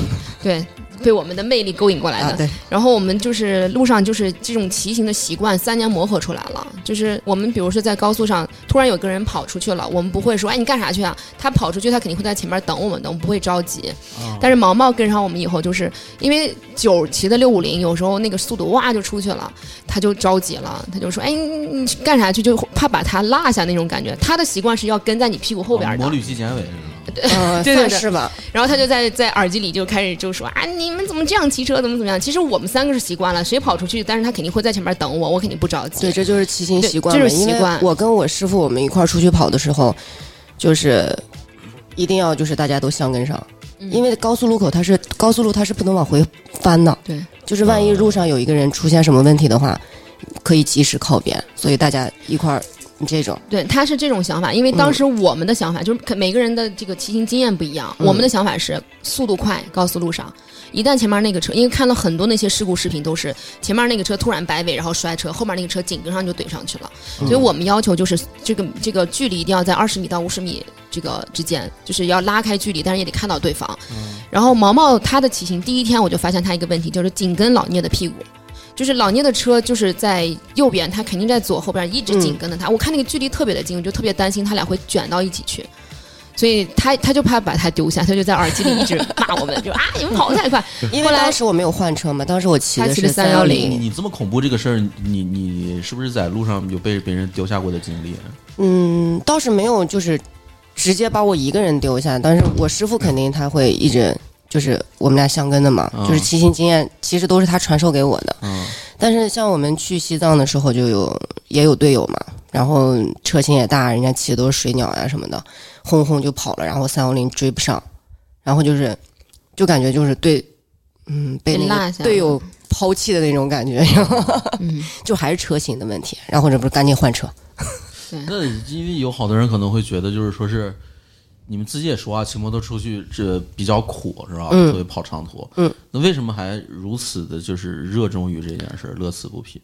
[SPEAKER 4] 对，被我们的魅力勾引过来的。
[SPEAKER 5] 啊，对，
[SPEAKER 4] 然后我们就是路上就是这种骑行的习惯，三年磨合出来了。就是我们比如说在高速上，突然有个人跑出去了，我们不会说哎你干啥去啊？他跑出去，他肯定会在前面等我们的，我们不会着急。但是毛毛跟上我们以后，就是因为九骑的六五零，有时候那个速度哇就出去了，他就着急了，他就说哎你你干啥去？就怕把他落下那种感觉。他的习惯是要跟在你屁股后边的。
[SPEAKER 1] 魔女纪检委
[SPEAKER 4] 对
[SPEAKER 5] 算是吧。
[SPEAKER 4] 然后他就在在耳机里就开始就说啊，你们怎么这样骑车，怎么怎么样？其实我们三个是习惯了，谁跑出去，但是他肯定会在前面等我，我肯定不着急。
[SPEAKER 5] 对，这就是骑行习惯嘛。
[SPEAKER 4] 这就是习惯
[SPEAKER 5] 我跟我师傅我们一块儿出去跑的时候，就是一定要就是大家都相跟上，
[SPEAKER 4] 嗯
[SPEAKER 5] 因为高速路口它是高速路，它是不能往回翻的。
[SPEAKER 4] 对，
[SPEAKER 5] 就是万一路上有一个人出现什么问题的话，可以及时靠边，所以大家一块儿这种。
[SPEAKER 4] 对，他是这种想法，因为当时我们的想法、就是每个人的这个骑行经验不一样，
[SPEAKER 5] 嗯
[SPEAKER 4] 我们的想法是速度快，高速路上。一旦前面那个车，因为看了很多那些事故视频，都是前面那个车突然摆尾，然后摔车，后面那个车紧跟上就怼上去了。所以我们要求就是这个这个距离一定要在二十米到五十米这个之间，就是要拉开距离，但是也得看到对方。然后毛毛他的骑行第一天我就发现他一个问题，就是紧跟老聂的屁股。就是老聂的车就是在右边，他肯定在左后边一直紧跟着他。我看那个距离特别的近，我就特别担心他俩会卷到一起去，所以他他就怕把他丢下，他就在耳机里一直骂我们，就 啊你们跑得太快。
[SPEAKER 5] 因为
[SPEAKER 4] 来
[SPEAKER 5] 当时我没有换车嘛，当时我骑的是
[SPEAKER 4] 他骑的310
[SPEAKER 5] 零。
[SPEAKER 1] 你这么恐怖这个事儿，你你是不是在路上有被别人丢下过的经历？
[SPEAKER 5] 嗯，倒是没有，就是直接把我一个人丢下，但是我师傅肯定他会一直就是我们俩相跟的嘛，
[SPEAKER 1] 嗯。
[SPEAKER 5] 就是骑行经验其实都是他传授给我的。
[SPEAKER 1] 嗯，
[SPEAKER 5] 但是像我们去西藏的时候，就有也有队友嘛，然后车型也大，人家骑的都是水鸟呀、什么的，轰轰就跑了，然后三幺零追不上，然后就是就感觉就是对，嗯，被队友抛弃的那种感觉，
[SPEAKER 4] 嗯，
[SPEAKER 5] 就还是车型的问题，然后这不是赶紧换车，
[SPEAKER 1] 那因为有好多人可能会觉得，就是说是你们自己也说啊，骑摩托出去这比较苦是吧？
[SPEAKER 5] 嗯
[SPEAKER 1] 特别跑长途，
[SPEAKER 5] 嗯，
[SPEAKER 1] 那为什么还如此的就是热衷于这件事儿，乐此不疲？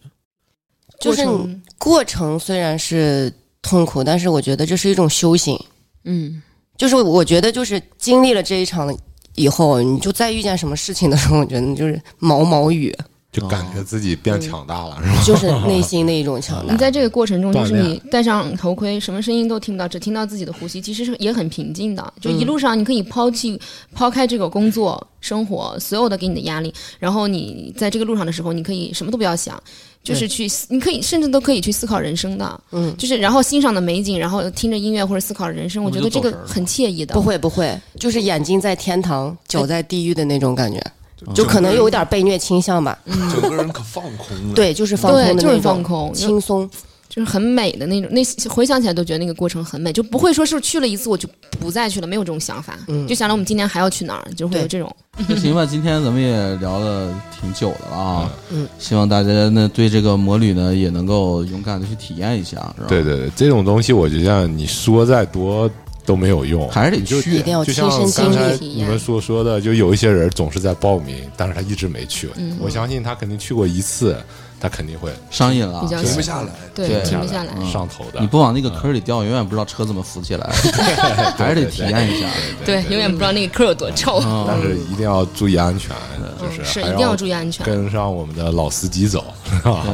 [SPEAKER 5] 就是
[SPEAKER 4] 过程
[SPEAKER 5] 过程虽然是痛苦，但是我觉得这是一种修行。
[SPEAKER 4] 嗯，
[SPEAKER 5] 就是我觉得，就是经历了这一场以后，你就再遇见什么事情的时候，我觉得就是毛毛雨，
[SPEAKER 2] 就感觉自己变强大了，是吧？
[SPEAKER 5] 就是内心的一种强大
[SPEAKER 4] 你。在这个过程中，就是你戴上头盔，什么声音都听不到，只听到自己的呼吸，其实是也很平静的。就一路上，你可以抛弃、抛开这个工作、生活所有的给你的压力，然后你在这个路上的时候，你可以什么都不要想，就是去，你可以甚至都可以去思考人生的。
[SPEAKER 5] 嗯，
[SPEAKER 4] 就是然后欣赏的美景，然后听着音乐或者思考人生，我
[SPEAKER 1] 我
[SPEAKER 4] 觉得这个很惬意的。
[SPEAKER 5] 不会不会，就是眼睛在天堂，脚在地狱的那种感觉，
[SPEAKER 1] 嗯
[SPEAKER 5] 就可能有一点被虐倾向吧。
[SPEAKER 3] 整个人可放空了。，
[SPEAKER 5] 对，就是放空的，那种，
[SPEAKER 4] 就是放空，
[SPEAKER 5] 轻松。
[SPEAKER 4] 就是很美的那种。那回想起来都觉得那个过程很美，就不会说是去了一次我就不再去了，没有这种想法。
[SPEAKER 5] 嗯
[SPEAKER 4] 就想着我们今年还要去哪儿，就会有这种。
[SPEAKER 1] 那行吧，今天咱们也聊了挺久的了啊，
[SPEAKER 5] 嗯，
[SPEAKER 1] 希望大家呢对这个魔旅呢也能够勇敢的去体验一下，是吧？
[SPEAKER 2] 对，对对，这种东西我觉得你说再多都没有用，
[SPEAKER 1] 还是得去
[SPEAKER 5] 一定要
[SPEAKER 2] 就像
[SPEAKER 5] 亲身经
[SPEAKER 2] 刚才
[SPEAKER 5] 历。
[SPEAKER 2] 你们所说的，就有一些人总是在报名，但是他一直没去。
[SPEAKER 4] 嗯
[SPEAKER 2] 我相信他肯定去过一次，他肯定会
[SPEAKER 1] 上瘾了
[SPEAKER 3] 停不下来。
[SPEAKER 4] 对，停不下来。
[SPEAKER 1] 嗯
[SPEAKER 2] 上头的。
[SPEAKER 1] 你不往那个坑里掉，永远不知道车怎么浮起来，还是得体验一下。
[SPEAKER 4] 对，永远不知道那个坑有多臭。
[SPEAKER 2] 但是一定要注意安全，就是还
[SPEAKER 4] 是一定要注意安全。
[SPEAKER 2] 跟上我们的老司机走，是吧？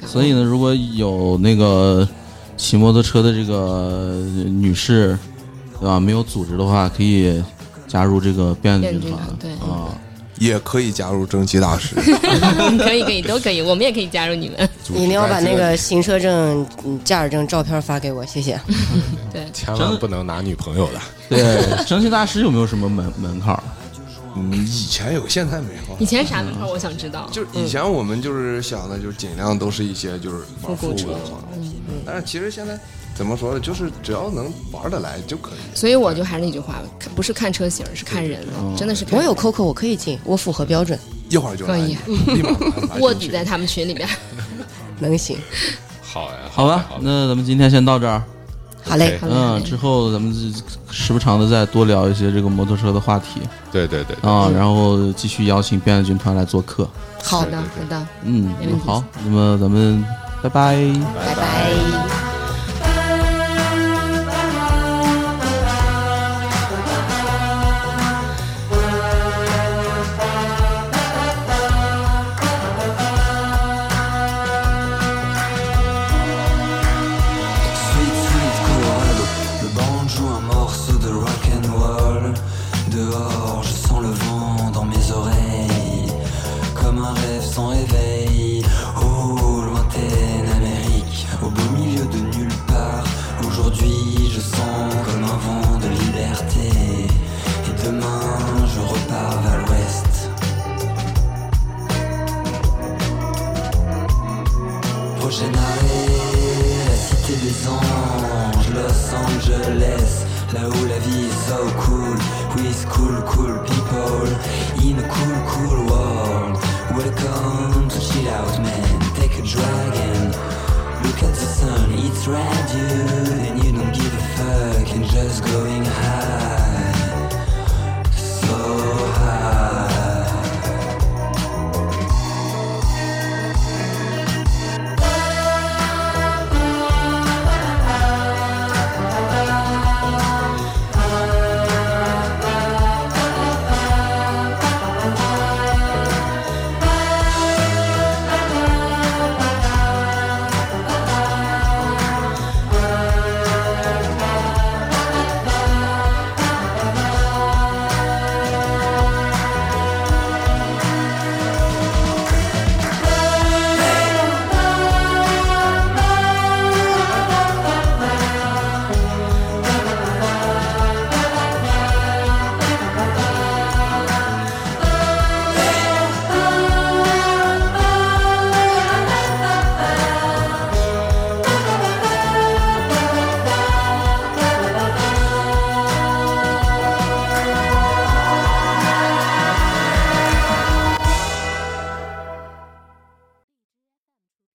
[SPEAKER 1] 对，所以呢，如果有那个骑摩托车的这个女士，对吧？没有组织的话，可以加入这个便
[SPEAKER 4] 便
[SPEAKER 1] 利团
[SPEAKER 4] 对
[SPEAKER 1] 啊。
[SPEAKER 3] 也可以加入蒸汽大师。
[SPEAKER 4] 可以可以都可以，我们也可以加入你们。
[SPEAKER 5] 你一定要把那个行车证、嗯驾驶证照片发给我，谢谢。
[SPEAKER 4] 对，
[SPEAKER 2] 千万不能拿女朋友的。
[SPEAKER 1] 对，蒸汽大师有没有什么门门槛儿？
[SPEAKER 3] 嗯，以前有，现在没有。
[SPEAKER 4] 以前啥名号我想知道。
[SPEAKER 3] 就是以前我们就是想的，就是尽量都是一些就是玩复古的嘛。
[SPEAKER 4] 嗯
[SPEAKER 3] 但是其实现在怎么说呢？就是只要能玩得来就可以。
[SPEAKER 4] 所以我就还是那句话，看不是看车型，是看人，真的是。
[SPEAKER 5] 我有 COCO，我可以进，我符合标准，
[SPEAKER 3] 一会儿就来
[SPEAKER 4] 可以
[SPEAKER 3] 立马
[SPEAKER 4] 卧底 在他们群里边。
[SPEAKER 5] 能行。
[SPEAKER 2] 好呀，
[SPEAKER 1] 好吧，那咱们今天先到这儿。
[SPEAKER 7] 好嘞
[SPEAKER 4] 好嘞
[SPEAKER 1] 嗯，之后咱们这时不常的再多聊一些这个摩托车的话题
[SPEAKER 2] 对对对，
[SPEAKER 1] 啊，然后继续邀请变爱军团来做客。
[SPEAKER 4] 好的好的，
[SPEAKER 1] 嗯好，那么咱们拜拜。
[SPEAKER 7] 拜拜。
[SPEAKER 8] Là où la vie est so cool, with cool, cool people, in a cool, cool world. Welcome to chill out, man. Take a drag and look at the sun. It's red, dude, and you don't give a fuck, and just high.